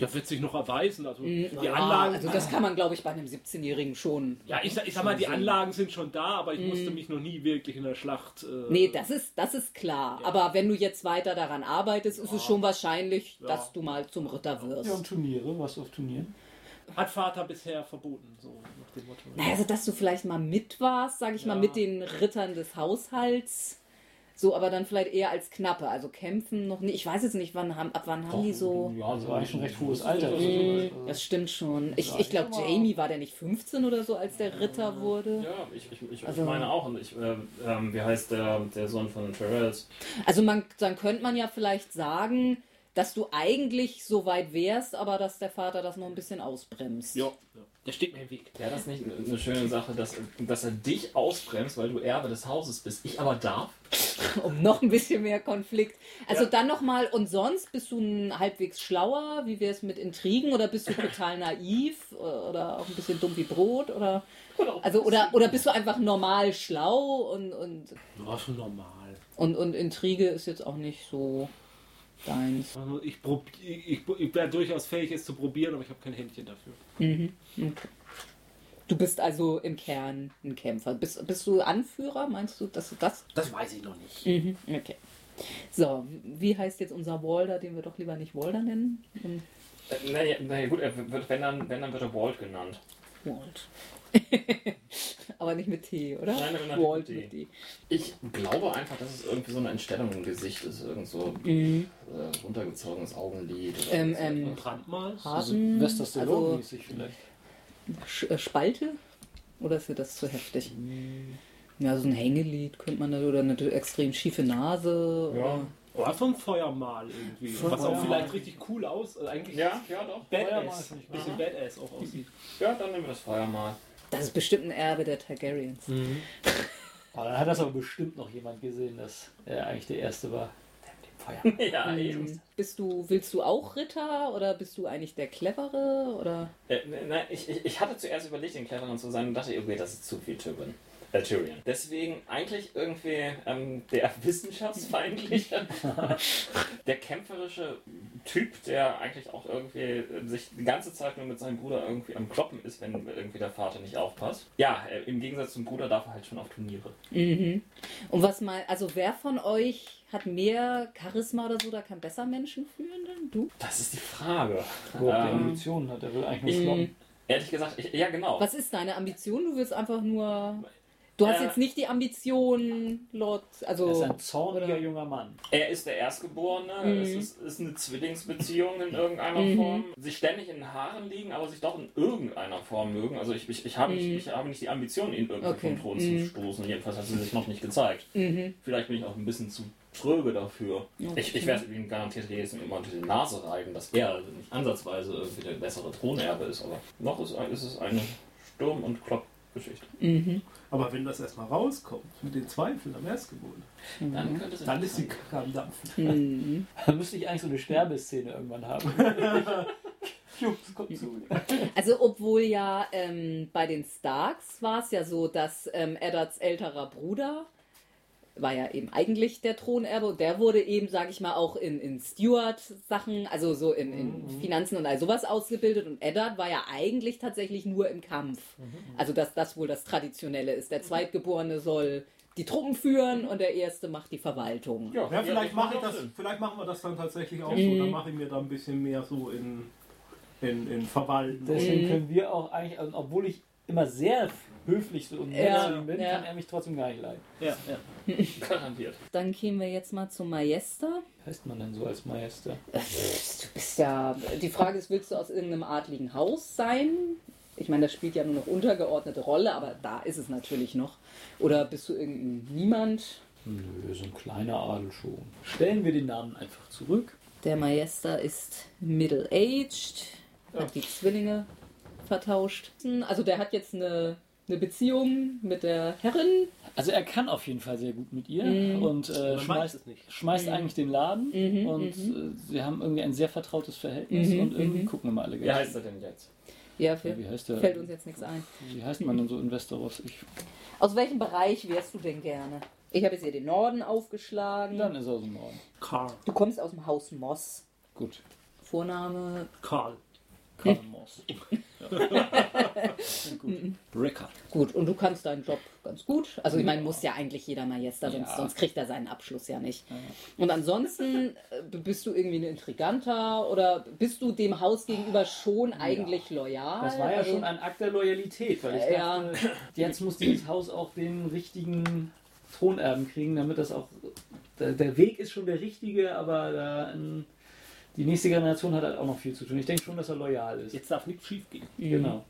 Ja, wird sich noch erweisen. Also die Ja, Anlagen. also das kann man, glaube ich, bei einem 17-Jährigen schon. ja, ich, sag- ich sag mal, die Anlagen sind schon da, aber ich musste mich noch nie wirklich in der Schlacht. Äh, Mhm. Nee, das ist, das ist klar. Aber wenn du jetzt weiter daran arbeitest, ist es schon wahrscheinlich, Ja. dass du mal zum Ritter Ja, und wirst. Turniere, was auf Turnieren? Hat Vater bisher verboten, so nach dem Motto. Naja, also dass du vielleicht mal mit warst, sage ich mal, Ja. mit den Rittern des Haushalts. So, aber dann vielleicht eher als Knappe. Also kämpfen noch nicht. Ich weiß jetzt nicht, wann haben, ab wann haben die so. Ja, das war eigentlich schon recht hohes Alter. Mhm, Das stimmt schon. Ich, ich glaube, Jamie war der nicht 15 oder so, als der Ritter wurde. Ja, ich, ich, ich, Also- ich meine auch. Und ich, äh, ähm, wie heißt der, der Sohn von den Tyrells? Also man, dann könnte man ja vielleicht sagen, dass du eigentlich so weit wärst, aber dass der Vater das noch ein bisschen ausbremst. Ja, ja. Der steht mir im Weg. Wäre das nicht eine schöne Sache, dass, dass er dich ausbremst, weil du Erbe des Hauses bist, ich aber darf? Um noch ein bisschen mehr Konflikt. Also Ja. dann nochmal, und sonst bist du ein halbwegs schlauer? Wie wär's mit Intrigen? Oder bist du total naiv? Oder auch ein bisschen dumm wie Brot? Oder, also, oder, oder bist du einfach normal schlau und, und, War schon normal. und, und Intrige ist jetzt auch nicht so deins? Also ich, prob, ich, ich, ich wäre durchaus fähig, es zu probieren, aber ich habe kein Händchen dafür. Mhm. Okay. Du bist also im Kern ein Kämpfer. Bist, bist du Anführer? Meinst du, dass du das? Das weiß ich noch nicht. Mhm. Okay. So, wie heißt jetzt unser Walder, den wir doch lieber nicht Walder nennen? Äh, naja, naja, gut, er wird, wenn, dann, wenn dann wird er Walt genannt. Walt. Aber nicht mit T, oder? Nein, nein, nein, Walt mit mit T. Ich glaube einfach, dass es irgendwie so eine Entstellung im Gesicht ist. Irgend so Mhm. äh, runtergezogenes Augenlid. Oder Ähm, so. ähm, Brandmal? Also Hasen, also Stallone-mäßig vielleicht. Äh, Spalte? Oder ist dir das zu heftig? Ja, so ein Hängelid könnte man da, oder eine extrem schiefe Nase. ja. Oder Oder so ein Feuermal irgendwie. Was auch Feuermal. vielleicht richtig cool aus. Also eigentlich ja, ja, doch. Feuermal Badass. ich bisschen Badass auch aussieht. Ja, dann nehmen wir das Feuer mal. Das ist bestimmt ein Erbe der Targaryens. Aber dann hat das aber bestimmt noch jemand gesehen, dass er eigentlich der Erste war. Der mit dem Feuer. ja, eben. Mhm. Bist du, willst du auch Ritter oder bist du eigentlich der Clevere? Oder? Äh, nein, ich, ich, ich hatte zuerst überlegt, den Cleveren zu sein und dachte, okay, das ist zu viel Tyrion. Äh, Tyrion. Deswegen eigentlich irgendwie ähm, der wissenschaftsfeindliche, der kämpferische Typ, der eigentlich auch irgendwie äh, sich die ganze Zeit nur mit seinem Bruder irgendwie am Kloppen ist, wenn irgendwie der Vater nicht aufpasst. Ja, äh, im Gegensatz zum Bruder darf er halt schon auf Turniere. Mhm. Und was mal, also wer von euch hat mehr Charisma oder so, da kann besser Menschen führen denn du? Das ist die Frage. Die Ähm, Ambitionen hat. Er will eigentlich nur Mhm. kloppen. ehrlich gesagt, ich, ja genau. Was ist deine Ambition? Du willst einfach nur. Du hast Äh, jetzt nicht die Ambition, Lord, also Er ist ein zorniger junger Mann. Er ist der Erstgeborene, Mhm. es ist, ist eine Zwillingsbeziehung in irgendeiner Form. Sie ständig in den Haaren liegen, aber sich doch in irgendeiner Form mögen. Also ich, ich, ich, habe, nicht, ich habe nicht die Ambition, ihn irgendwie Mhm. Okay. vom Thron Mhm. zu stoßen. Jedenfalls hat sie sich noch nicht gezeigt. Mhm. Vielleicht bin ich auch ein bisschen zu tröge dafür. Okay. Ich, ich werde ihm garantiert jedes Mal unter die Nase reiben, dass er nicht ansatzweise irgendwie der bessere Thronerbe ist. Aber noch ist, ist es eine Sturm- und Klopp-Geschichte. Mhm. Aber wenn das erstmal rauskommt, mit den Zweifeln am Erstgeborenen, Dann könnte es dann ist die Kacke am Dampfen. Mhm. Da müsste ich eigentlich so eine Sterbeszene irgendwann haben. Jungs, kommt zu. Also obwohl ja ähm, bei den Starks war es ja so, dass ähm, Eddards älterer Bruder war ja eben eigentlich der Thronerbe und der wurde eben, sage ich mal, auch in, in Steward-Sachen, also so in, in Finanzen und all sowas ausgebildet und Eddard war ja eigentlich tatsächlich nur im Kampf. Also dass das wohl das Traditionelle ist. Der Zweitgeborene soll die Truppen führen und der Erste macht die Verwaltung. Ja, Ja, vielleicht, mache ich das, vielleicht machen wir das dann tatsächlich auch Mhm. so. Dann mache ich mir da ein bisschen mehr so in, in, in Verwalten. Deswegen Mhm. können wir auch eigentlich, also, obwohl ich immer sehr höflich so und nett Ja, zu ihm bin, ja. kann er mich trotzdem gar nicht leiden. Ja, ja. Garantiert. Dann gehen wir jetzt mal zum Majester. Wie heißt man denn so als Meister? Du bist ja. Die Frage ist, willst du aus irgendeinem adligen Haus sein? Ich meine, das spielt ja nur noch untergeordnete Rolle, aber da ist es natürlich noch. Oder bist du irgendein Niemand? Nö, so ein kleiner Adel schon. Stellen wir den Namen einfach zurück. Der Majester ist middle-aged, hat die Zwillinge vertauscht. Also der hat jetzt eine, eine Beziehung mit der Herrin. Also er kann auf jeden Fall sehr gut mit ihr Mhm. und äh, schmeißt, es nicht. schmeißt eigentlich den Laden Mhm, und äh, sie haben irgendwie ein sehr vertrautes Verhältnis Mhm, und irgendwie mhm. gucken immer alle Wie gerne. heißt er denn jetzt? Ja, Ja, fällt, wie heißt der? fällt uns jetzt nichts ein. Wie heißt man denn so in Westeros? Ich, Aus welchem Bereich wärst du denn gerne? Ich habe jetzt hier den Norden aufgeschlagen. dann ist er aus dem Norden. Karl. Du kommst aus dem Haus Moss. Gut. Vorname Karl. Karl Moss. Rickard. Gut, und du kannst deinen Job ganz gut. Also ich meine, muss ja eigentlich jeder Majester, sonst, Ja. sonst kriegt er seinen Abschluss ja nicht. Und ansonsten äh, bist du irgendwie ein Intriganter oder bist du dem Haus gegenüber schon eigentlich loyal? Das war ja Also- schon ein Akt der Loyalität, weil ich Ja. dachte, jetzt muss dieses Haus auch den richtigen Thronerben kriegen, damit das auch. Der, Weg ist schon der richtige, aber da, ähm, die nächste Generation hat halt auch noch viel zu tun. Ich denke schon, dass er loyal ist. Jetzt darf nichts schief gehen. Genau.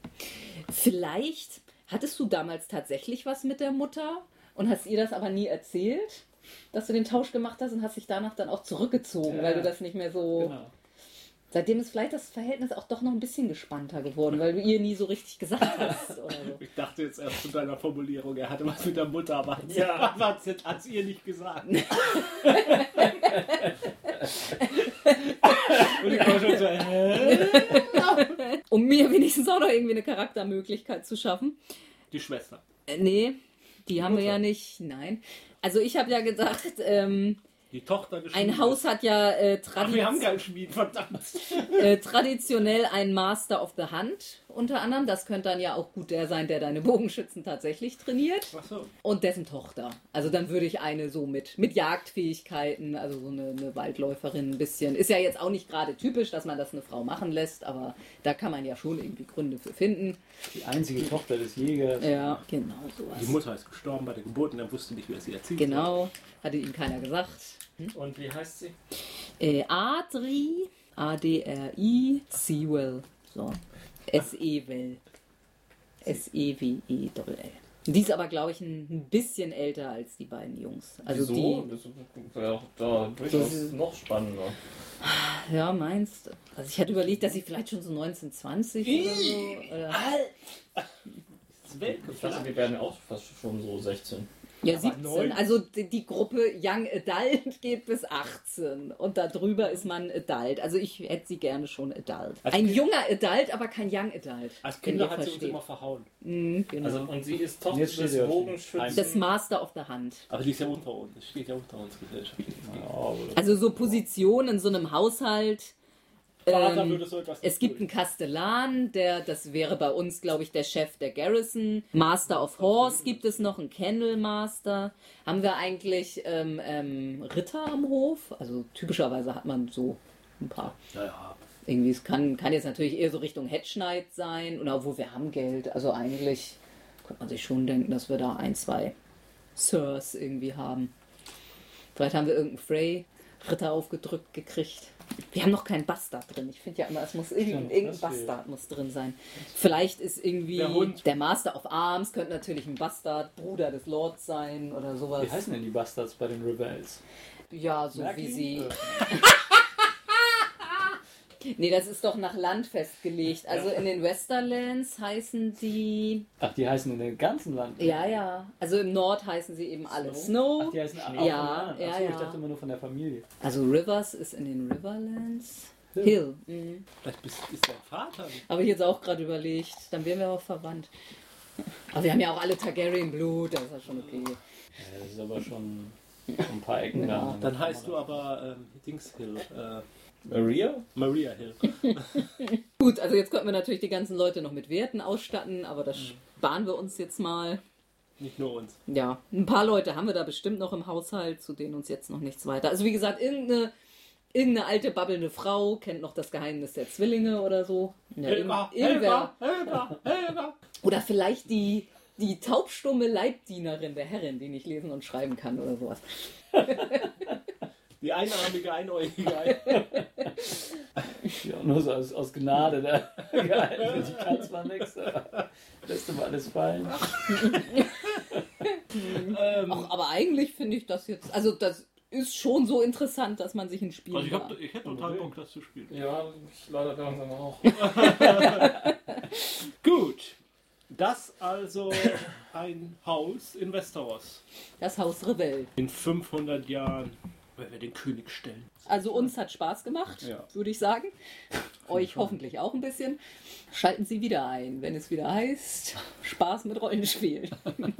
Vielleicht hattest du damals tatsächlich was mit der Mutter und hast ihr das aber nie erzählt, dass du den Tausch gemacht hast und hast dich danach dann auch zurückgezogen, Ja. weil du das nicht mehr so. genau. Seitdem ist vielleicht das Verhältnis auch doch noch ein bisschen gespannter geworden, weil du ihr nie so richtig gesagt hast oder so. Ich dachte jetzt erst von deiner Formulierung, er hatte was mit der Mutter, aber Ja. jetzt hat's ihr nicht gesagt. Und ich war schon so, hä? Um mir wenigstens auch noch irgendwie eine Charaktermöglichkeit zu schaffen. Die Schwester. Äh, nee, die haben wir Mutter. ja nicht. Nein. Also ich habe ja gedacht, ähm, Die Tochter des ein. Haus hat ja äh, Ach, wir haben keinen Schmied, verdammt. äh, traditionell einen Master of the Hand unter anderem. Das könnte dann ja auch gut der sein, der deine Bogenschützen tatsächlich trainiert. Achso. Und dessen Tochter. Also dann würde ich eine so mit, mit Jagdfähigkeiten, also so eine, eine Waldläuferin ein bisschen. Ist ja jetzt auch nicht gerade typisch, dass man das eine Frau machen lässt, aber da kann man ja schon irgendwie Gründe für finden. Die einzige Tochter des Jägers. Ja, genau Die sowas. Mutter ist gestorben bei der Geburt und er wusste nicht, wer sie erzieht. Genau, hatte ihm keiner gesagt. Und wie heißt sie? Äh, Adri, A-D-R-I, Sewell. So. S-E-Well. S-E-W-E-L-L. Die ist aber, glaube ich, ein bisschen älter als die beiden Jungs. Also Wieso? die. Das wäre da durchaus Das- noch spannender. Ja, meinst du? Also ich hatte überlegt, dass sie vielleicht schon so 1920 oder so. Oder, Ich dachte, wir werden auch fast schon so 16. ja, Aber 17. neun? Also die, die Gruppe Young Adult geht bis 18. Und darüber ist man Adult. Also ich hätte sie gerne schon Adult. Als Ein Kind- junger Adult, aber kein Young Adult. Als Kinder hat sie uns versteht. immer verhauen. Mhm, genau. Also, und sie ist Tochter des Bogenschützen. das Master of the Hand. Aber die ist ja unter uns. Steht ja unter uns gesellschaftlich. Also so Position in so einem Haushalt. Ähm, so Es gibt einen Kastellan, der, das wäre bei uns, glaube ich, der Chef der Garrison. Master of Horse gibt es noch, einen Kennel Master. Haben wir eigentlich ähm, ähm, Ritter am Hof? Also typischerweise hat man so ein paar. Ja, ja. Irgendwie, es kann, kann jetzt natürlich eher so Richtung Hedge Knight sein. Und obwohl wir haben Geld, also eigentlich könnte man sich schon denken, dass wir da ein, zwei Sirs irgendwie haben. Vielleicht haben wir irgendeinen Frey Ritter aufgedrückt gekriegt. Wir haben noch keinen Bastard drin. Ich finde ja immer, es muss irgendein, irgendein. Bastard muss drin sein. Vielleicht ist irgendwie Der der Master of Arms, könnte natürlich ein Bastard, Bruder des Lords sein oder sowas. Wie heißen denn die Bastards bei den Rebels? Ja, so Merkel? wie sie. Nee, das ist doch nach Land festgelegt. Also in den Westerlands heißen die. Ach, die heißen in dem ganzen Land. Ja, ja. Also im Nord heißen sie eben alle Snow. Ach, die heißen auch Ja, ja, Achso, ich ja. dachte immer nur von der Familie. Also Rivers ist in den Riverlands. Hill. Hill. Mhm. Vielleicht bist, ist dein Vater. Habe ich jetzt auch gerade überlegt. Dann wären wir auch verwandt. Aber wir haben ja auch alle Targaryen-Blut, das ist ja schon okay. Ja, das ist aber schon schon ein paar Ecken Ja. da. Dann heißt du aber ähm, Dings Hill. Äh, Maria? Maria Hill. Gut, also jetzt könnten wir natürlich die ganzen Leute noch mit Werten ausstatten, aber das sparen wir uns jetzt mal. Nicht nur uns. Ja, ein paar Leute haben wir da bestimmt noch im Haushalt, zu denen uns jetzt noch nichts weiter. Also wie gesagt, irgendeine, irgendeine alte babbelnde Frau kennt noch das Geheimnis der Zwillinge oder so. Ja, irgendwer. Helga, Helga, Helga. Oder vielleicht die, die taubstumme Leibdienerin der Herrin, die nicht lesen und schreiben kann oder sowas. Die einarmige, einäugige. Ja, nur so aus, aus Gnade da gehalten. Ich kann zwar nichts, aber lässt immer alles fallen. ähm, Ach, aber eigentlich finde ich das jetzt, also das ist schon so interessant, dass man sich ein Spiel also ich, hab, ich hätte total Bock, das zu spielen. Ja, ich leider langsam auch. Gut. Das also ein Haus in Westeros. das Haus Rebell. In 500 Jahren, wenn wir den König stellen. Also uns hat Spaß gemacht, Ja. würde ich sagen. Euch hoffentlich auch ein bisschen. Schalten Sie wieder ein, wenn es wieder heißt Spaß mit Rollenspiel.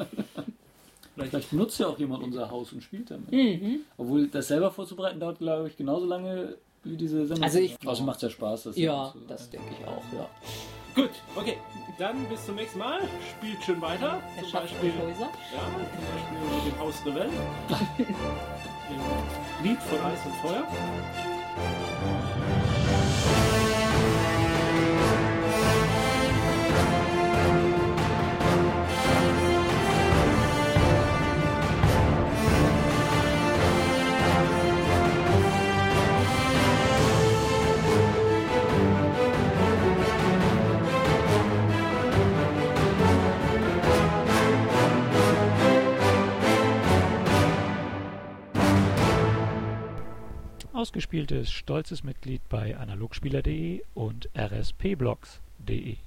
Vielleicht benutzt ja auch jemand unser Haus und spielt damit. Mhm. Obwohl das selber vorzubereiten dauert, glaube ich, genauso lange wie diese Sendung. Also ich- also macht ja Spaß. Das Ja, so- das denke ich auch, ja. Gut, okay. Dann bis zum nächsten Mal. Spielt schön weiter. Herr Zum Beispiel, ja, Schaffenhäuser. zum Beispiel mit dem Haus Rebell. Dem Lied von Eis und Feuer. Ausgespieltes stolzes Mitglied bei analogspieler.de und rspblogs.de.